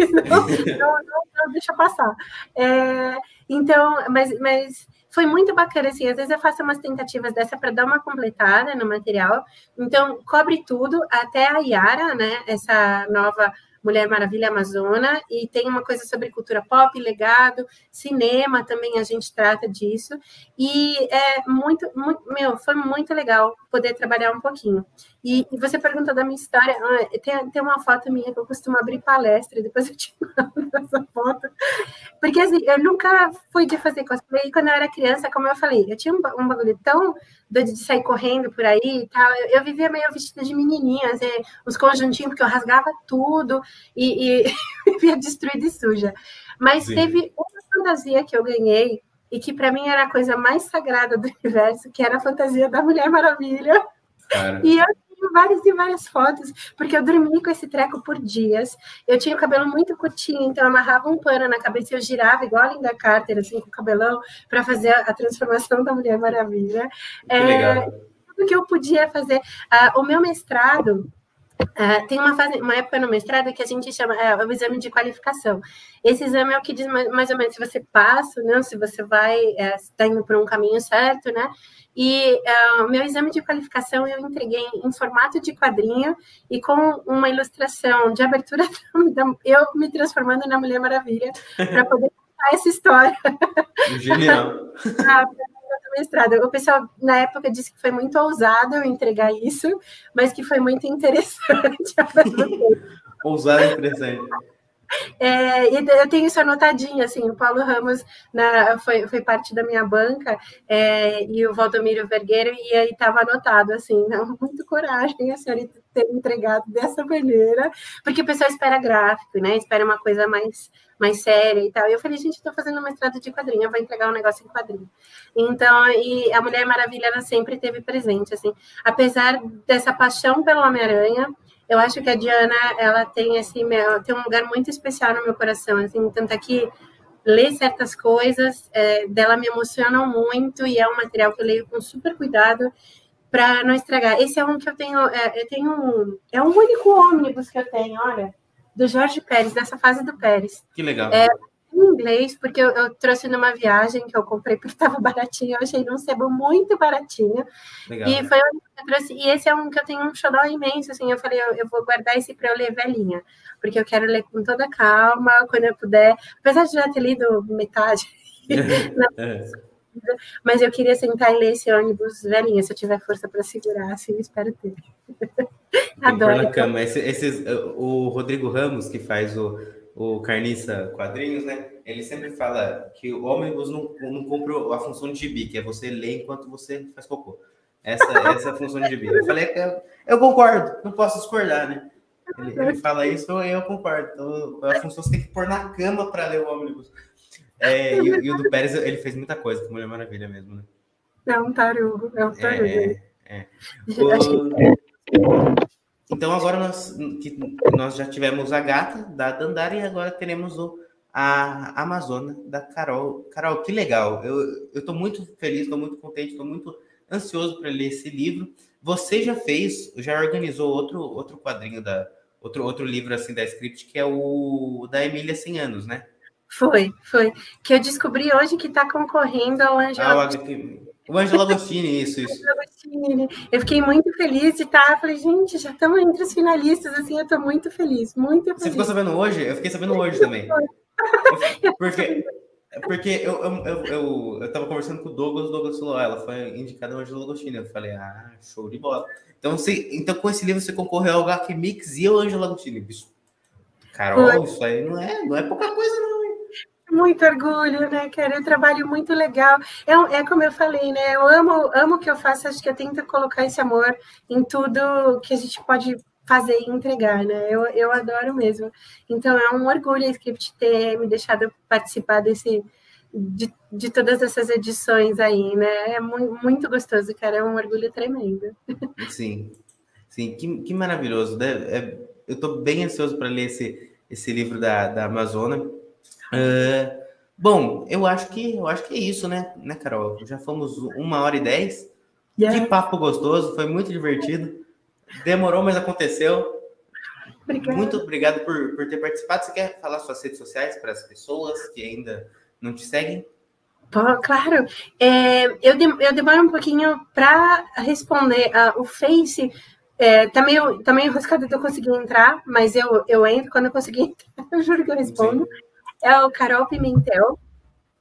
não, não, não, não, deixa passar. É, então, mas, mas foi muito bacana, assim, às vezes eu faço umas tentativas dessa para dar uma completada no material, então cobre tudo, até a Yara, né, essa nova Mulher Maravilha Amazona, e tem uma coisa sobre cultura pop, legado, cinema também a gente trata disso, e é muito, muito meu, foi muito legal poder trabalhar um pouquinho. E, e você perguntou da minha história, ah, tem, tem uma foto minha que eu costumo abrir palestra, depois eu te mando essa foto, porque assim, eu nunca fui de fazer cosplay, e quando eu era criança, como eu falei, eu tinha um, um bagulho tão doido de sair correndo por aí e tal, eu, eu vivia meio vestida de menininha, assim, uns conjuntinhos, porque eu rasgava tudo, e, e vivia destruída e suja. Mas Sim. teve uma fantasia que eu ganhei, e que para mim era a coisa mais sagrada do universo, que era a fantasia da Mulher Maravilha. Cara. E eu tenho várias e várias fotos, porque eu dormi com esse treco por dias. Eu tinha o cabelo muito curtinho, então eu amarrava um pano na cabeça e eu girava igual a Linda Carter, assim, com o cabelão, para fazer a transformação da Mulher Maravilha. Que é, legal. Tudo que eu podia fazer. Uh, o meu mestrado, Uh, tem uma, fase, uma época no mestrado que a gente chama é, o exame de qualificação. Esse exame é o que diz mais, mais ou menos se você passa, né, se você vai, está é, indo por um caminho certo, né? E uh, meu exame de qualificação eu entreguei em formato de quadrinho e com uma ilustração de abertura, eu me transformando na Mulher Maravilha, para poder contar essa história. Genial. Ah, mestrado. O pessoal, na época, disse que foi muito ousado eu entregar isso, mas que foi muito interessante. ousado e interessante. É, eu tenho isso anotadinho, assim, o Paulo Ramos na, foi, foi parte da minha banca é, e o Valdomiro Vergueiro, e aí estava anotado, assim, não, muito coragem a senhora ter entregado dessa maneira, porque o pessoal espera gráfico, né, espera uma coisa mais, mais séria e tal, e eu falei, gente, estou fazendo uma estrada de quadrinho, eu vou entregar um negócio em quadrinho. Então, e a Mulher Maravilha, ela sempre teve presente, assim, apesar dessa paixão pelo Homem-Aranha, eu acho que a Diana, ela tem esse, tem um lugar muito especial no meu coração, assim, tanto é que ler certas coisas é, dela me emocionam muito e é um material que eu leio com super cuidado para não estragar. Esse é um que eu tenho, é, eu tenho um, é um único ônibus que eu tenho, olha, do Jorge Pérez, dessa fase do Pérez. Que legal. É, inglês, porque eu, eu, trouxe numa viagem que eu comprei porque estava baratinho, eu achei num sebo muito baratinho. Legal. E foi que eu trouxe. E esse é um que eu tenho um xodó imenso, assim. Eu falei, eu, eu vou guardar esse para eu ler velhinha, porque eu quero ler com toda calma, quando eu puder. Apesar de já ter lido metade. é. Mas eu queria sentar e ler esse ônibus velhinha, se eu tiver força para segurar, assim, espero ter. Adoro. Na cama. Esse, esses, o Rodrigo Ramos, que faz o o Carniça Quadrinhos, né? Ele sempre fala que o ônibus não, não cumpre a função de gibi, que é você ler enquanto você faz cocô. Essa, essa é a função de gibi. Eu falei, eu, eu concordo, não posso discordar, né? Ele, ele fala isso, eu concordo. Então, a função você tem que pôr na cama para ler o ônibus. É, e, e, o do Pérez, ele fez muita coisa, com Mulher Maravilha mesmo, né? É um tarugo, é um tarugo. É, é. O... Então agora nós, que nós já tivemos a gata da Dandara e agora teremos o, a Amazona da Carol. Carol, que legal! Eu estou muito feliz, estou muito contente, estou muito ansioso para ler esse livro. Você já fez, já organizou outro, outro quadrinho da outro, outro livro assim da Script que é o da Emília 100 anos, né? Foi, foi. Que eu descobri hoje que está concorrendo ao Angela. Ah, o Angelo Agostini, isso, isso. Eu fiquei muito feliz de estar. Falei, gente, já estamos entre os finalistas, assim, eu estou muito feliz, muito feliz. Você ficou sabendo hoje? Eu fiquei sabendo hoje também. Porque, porque eu, eu, eu, eu, eu tava conversando com o Douglas, o Douglas falou, ah, ela foi indicada ao Angelo Agostini. Eu falei, ah, show de bola. Então, você, então com esse livro você concorreu ao HQ Mix e ao Angelo Agostini. Carol, isso aí não é, não é pouca coisa, não. Muito orgulho, né, cara? É um trabalho muito legal. É, é como eu falei, né? Eu amo, amo o que eu faço, acho que eu tento colocar esse amor em tudo que a gente pode fazer e entregar, né? Eu, eu adoro mesmo. Então é um orgulho a Script ter me deixado participar desse de, de todas essas edições aí, né? É muito, muito gostoso, cara. É um orgulho tremendo. Sim, sim, que, que maravilhoso. Né? É, eu estou bem ansioso para ler esse, esse livro da, da Amazônia Uh, bom, eu acho que eu acho que é isso, né, né, Carol? Já fomos uma hora e dez. Yeah. Que papo gostoso, foi muito divertido. Demorou, mas aconteceu. Obrigada. Muito obrigado por, por ter participado. Você quer falar suas redes sociais para as pessoas que ainda não te seguem? claro. É, eu, de, eu demoro um pouquinho para responder. Uh, o Face é, tá, meio, tá meio enroscado de eu conseguir entrar, mas eu, eu entro quando eu conseguir entrar. Eu juro que eu respondo. Sim é o Carol Pimentel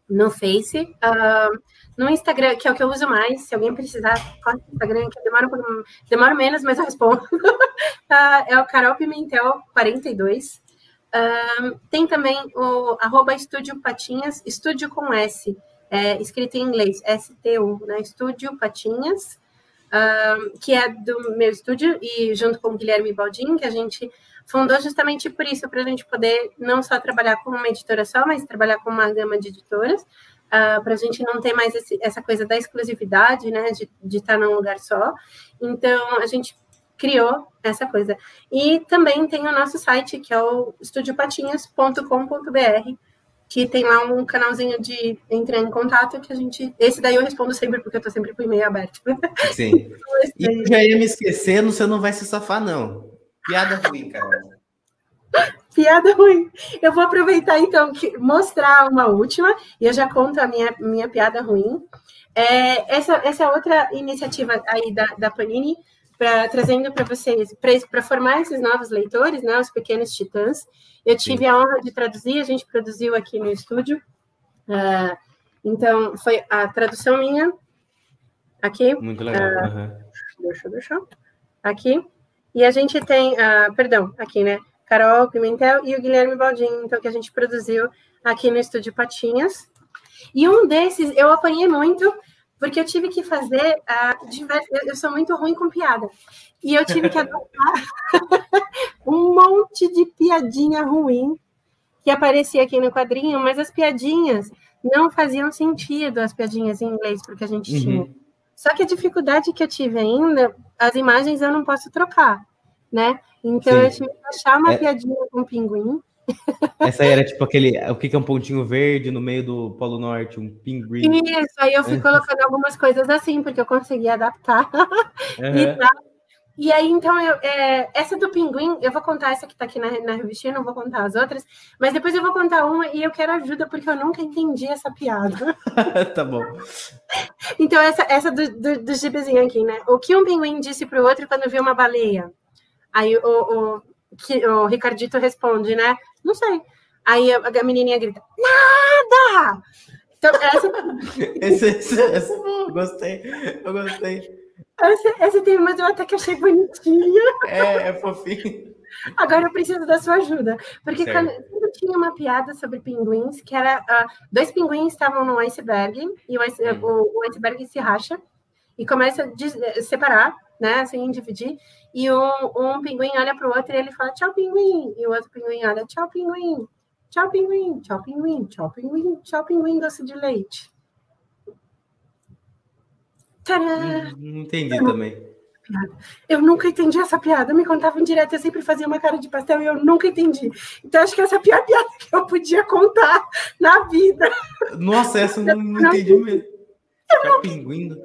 no Face. Uh, no Instagram, que é o que eu uso mais, se alguém precisar, corta o Instagram, que demora, demora menos, mas eu respondo. uh, é o Carol Pimentel 42. Uh, tem também o arroba Estúdio Patinhas, estúdio com S, é, escrito em inglês, S-T-U, né? Estúdio Patinhas, que é do meu estúdio, e junto com o Guilherme Baldin, que a gente fundou justamente por isso, para a gente poder não só trabalhar com uma editora só, mas trabalhar com uma gama de editoras, uh, ah, para a gente não ter mais esse, essa coisa da exclusividade, né, de, de estar num lugar só. Então, a gente criou essa coisa. E também tem o nosso site, que é o estudiopatinhas.com.br, que tem lá um canalzinho de entrar em contato que a gente. Esse daí eu respondo sempre, porque eu tô sempre com o e-mail aberto. Sim. e eu já ia me esquecendo, você não vai se safar, não. Piada ruim, Carol. Piada ruim. Eu vou aproveitar então que mostrar uma última e eu já conto a minha, minha piada ruim. É, essa, essa outra iniciativa aí da, da Panini, pra, trazendo para vocês, para formar esses novos leitores, né, os pequenos titãs. Eu tive Sim. a honra de traduzir, a gente produziu aqui no estúdio. Uh, então, foi a tradução minha. Aqui. Muito legal. Uh, uhum. Deixa, deixa. Aqui. E a gente tem, uh, perdão, aqui, né? Carol Pimentel e o Guilherme Baldin, então, que a gente produziu aqui no Estúdio Patinhas. E um desses eu apanhei muito, porque eu tive que fazer uh, diversos. Eu, eu, sou muito ruim com piada. E eu tive que adotar um monte de piadinha ruim que aparecia aqui no quadrinho, mas as piadinhas não faziam sentido, as piadinhas em inglês, porque a gente uhum. tinha. Só que a dificuldade que eu tive ainda, as imagens eu não posso trocar, né? Então Sim. eu tive que achar uma é... piadinha com pinguim. Essa aí era tipo aquele, o que é um pontinho verde no meio do Polo Norte, um pinguim. Isso, aí eu fui colocando algumas coisas assim, porque eu consegui adaptar. Uhum. e, tá. E aí, então, eu, é, essa do pinguim, eu vou contar essa que tá aqui na, na revistinha, não vou contar as outras, mas depois eu vou contar uma e eu quero ajuda, porque eu nunca entendi essa piada. tá bom. Então, essa, essa do, do, do gibizinho aqui, né? O que um pinguim disse pro outro quando viu uma baleia? Aí o, o, que, o Ricardito responde, né? Não sei. Aí a, menininha grita, nada! Então, essa... esse, esse, esse, eu gostei, eu gostei. Essa, essa tem uma eu até que achei bonitinha. É, é fofinho. Agora eu preciso da sua ajuda. Porque quando, quando, tinha uma piada sobre pinguins, que era uh, dois pinguins estavam num iceberg, e o, ice, hum. o, o, iceberg se racha e começa a separar, né? Assim, dividir. E um, um pinguim olha para o outro e ele fala, tchau, pinguim. E o outro pinguim olha, tchau, pinguim. Tchau, pinguim, tchau, pinguim, tchau, pinguim, tchau, pinguim, doce de leite. Tcharam! Não entendi eu também. Eu nunca entendi essa piada. Me contavam direto, eu sempre fazia uma cara de pastel e eu nunca entendi. Então, acho que essa é a pior piada que eu podia contar na vida. Nossa, essa eu não, não, não entendi mesmo. Tchau, pinguim.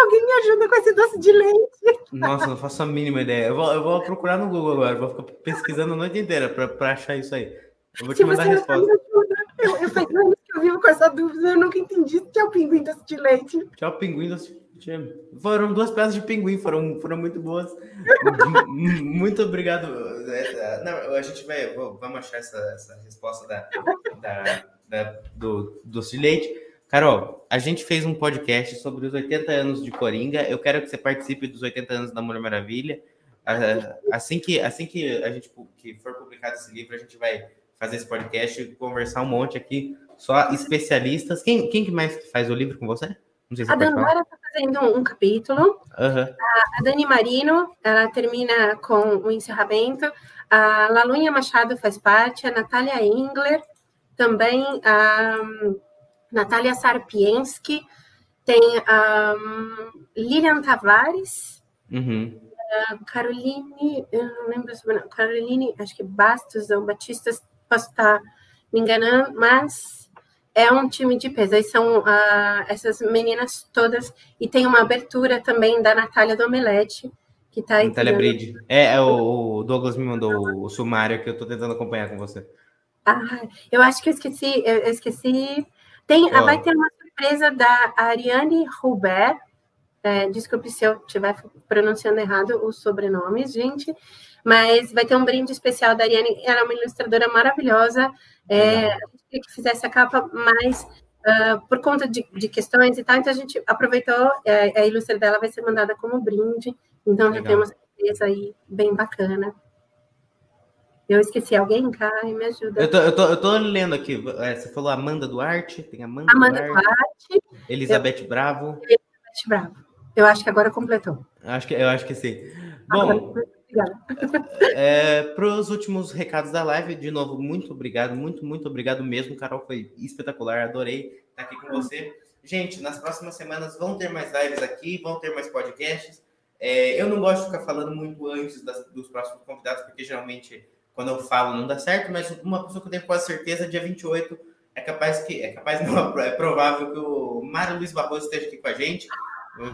Alguém me ajuda com esse doce de leite. Nossa, não faço a mínima ideia. Eu vou, eu vou procurar no Google agora, vou ficar pesquisando a noite inteira para achar isso aí. Eu vou te mandar a resposta. Eu, eu faz anos que eu vivo com essa dúvida, eu nunca entendi que é o pinguim doce de leite. Tchau, pinguim doce de. Foram duas peças de pinguim, foram, foram muito boas. muito obrigado. Não, a gente vai, vamos achar essa, essa resposta da, da, da, do doce de leite. Carol, a gente fez um podcast sobre os 80 anos de Coringa. Eu quero que você participe dos 80 anos da Mulher Maravilha. Assim que, assim que a gente que for publicado esse livro, a gente vai fazer esse podcast, conversar um monte aqui, só especialistas. Quem, quem que mais faz o livro com você? Se a Dandara está fazendo um, capítulo. Uhum. A, Dani Marino, ela termina com o encerramento. A Lalunha Machado faz parte. A Natália Engler, também a Natália Sarpiensky. Tem a um, Lilian Tavares. Uhum. Caroline, eu não lembro sobre Caroline, acho que Bastos ou Batistas posso estar me enganando, mas é um time de peso. Aí são uh, essas meninas todas, e tem uma abertura também da Natália Domelete, que está aí. Natália Bride. É, é, o Douglas me mandou o sumário que eu estou tentando acompanhar com você. Ah, eu acho que eu esqueci, eu esqueci. Tem, oh. Vai ter uma surpresa da Ariane Rubert. É, desculpe se eu estiver pronunciando errado os sobrenomes, gente. Mas vai ter um brinde especial da Ariane, ela é uma ilustradora maravilhosa. É, a gente queria que fizesse a capa mais uh, por conta de, de, questões e tal, então a gente aproveitou, é, a ilustra dela vai ser mandada como brinde, então Legal. já tem uma surpresa aí bem bacana. Eu esqueci alguém, Kai, me ajuda. Eu tô, eu tô, eu tô lendo aqui. É, você falou Amanda Duarte, tem Amanda, Amanda Duarte, Duarte Elizabeth eu, Bravo. Elizabeth Bravo. Eu acho que agora completou. Acho que, eu acho que sim. Bom, é, Para os últimos recados da live, de novo, muito obrigado, muito, muito obrigado mesmo, Carol, foi espetacular, adorei estar aqui com você. Gente, nas próximas semanas vão ter mais lives aqui, vão ter mais podcasts. É, eu não gosto de ficar falando muito antes das, dos próximos convidados, porque geralmente quando eu falo não dá certo, mas uma pessoa que eu tenho quase certeza, dia 28, é capaz que, é capaz não, é provável que o Mário Luiz Barroso esteja aqui com a gente.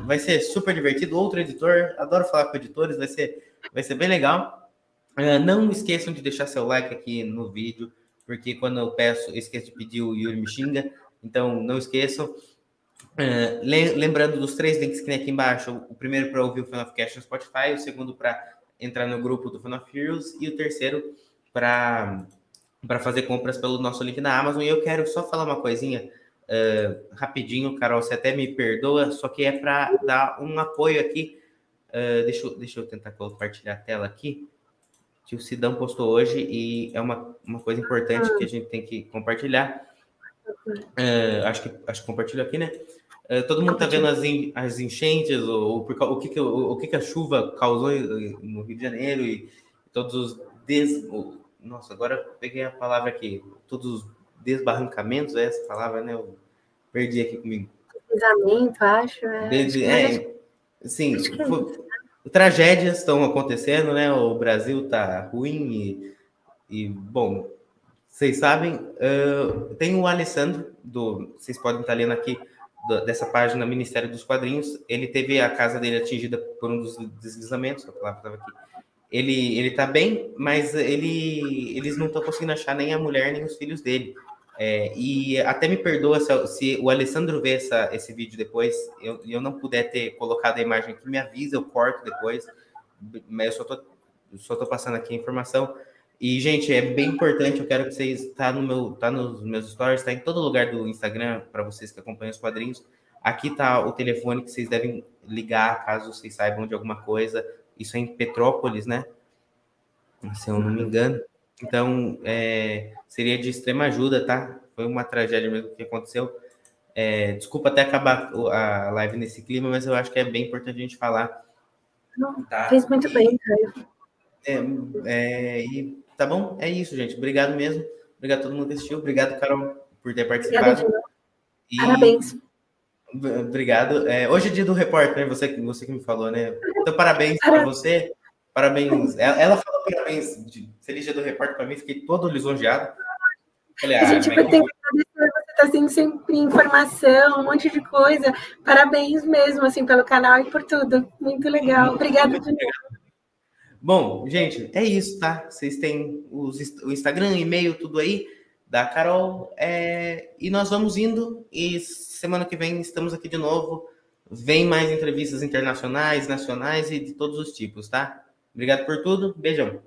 Vai ser super divertido. Outro editor, adoro falar com editores, vai ser vai ser bem legal. Uh, não esqueçam de deixar seu like aqui no vídeo, porque quando eu peço, eu esqueço de pedir o Yuri me xinga, então não esqueçam. Uh, lembrando dos três links que tem aqui embaixo, o primeiro para ouvir o Final Cast no Spotify, o segundo para entrar no grupo do Final Heroes e o terceiro para para fazer compras pelo nosso link na Amazon. E eu quero só falar uma coisinha uh, rapidinho, Carol, você até me perdoa, só que é para dar um apoio aqui Uh, deixa, eu, deixa eu tentar compartilhar a tela aqui. Que o Sidão postou hoje e é uma, uma coisa importante que a gente tem que compartilhar. Uh, acho, que, acho que compartilho aqui, né? Uh, todo mundo está vendo as, in, as enchentes, ou, o, o, que, que, o, o que, que a chuva causou no Rio de Janeiro e todos os des... Nossa, agora peguei a palavra aqui. Todos os desbarrancamentos, é essa palavra, né? Eu perdi aqui comigo. Deslizamento, acho. É, Desde, é, Sim, é tragédias estão acontecendo, né? O Brasil tá ruim e, e bom, vocês sabem, uh, tem o Alessandro, do, vocês podem estar lendo aqui, dessa página Ministério dos Quadrinhos, ele teve a casa dele atingida por um dos deslizamentos, a palavra estava aqui. Ele, ele tá bem, mas ele, eles não estão conseguindo achar nem a mulher nem os filhos dele. É, e até me perdoa se, se, o Alessandro ver essa, esse vídeo depois, eu, eu não puder ter colocado a imagem aqui, me avisa, eu corto depois, mas eu só tô, só tô passando aqui a informação. E, gente, é bem importante, eu quero que vocês, tá, no meu, tá nos meus stories, tá em todo lugar do Instagram, para vocês que acompanham os quadrinhos. Aqui tá o telefone que vocês devem ligar, caso vocês saibam de alguma coisa. Isso é em Petrópolis, né? Se eu não me engano. Então, é, seria de extrema ajuda, tá? Foi uma tragédia mesmo que aconteceu. É, desculpa até acabar a live nesse clima, mas eu acho que é bem importante a gente falar. Não, tá? Fez muito bem, Caio. É, é, e tá bom? É isso, gente. Obrigado mesmo. Obrigado a todo mundo que assistiu. Obrigado, Carol, por ter participado. E... Parabéns. Obrigado. É, hoje é dia do repórter, né? Você, você que me falou, né? Então, parabéns para você. Parabéns. Ela, ela falou parabéns. De, feliz dia do repórter para mim. Fiquei todo lisonjeado. Falei, ah, gente, vai ter que você tá tendo sempre informação, um monte de coisa. Parabéns mesmo, assim, pelo canal e por tudo. Muito legal. Obrigada de novo. Bom, gente, é isso, tá? Vocês têm os, o Instagram, e-mail, tudo aí da Carol. É, e nós vamos indo. E semana que vem estamos aqui de novo. Vem mais entrevistas internacionais, nacionais e de todos os tipos, tá? Obrigado por tudo. Beijão.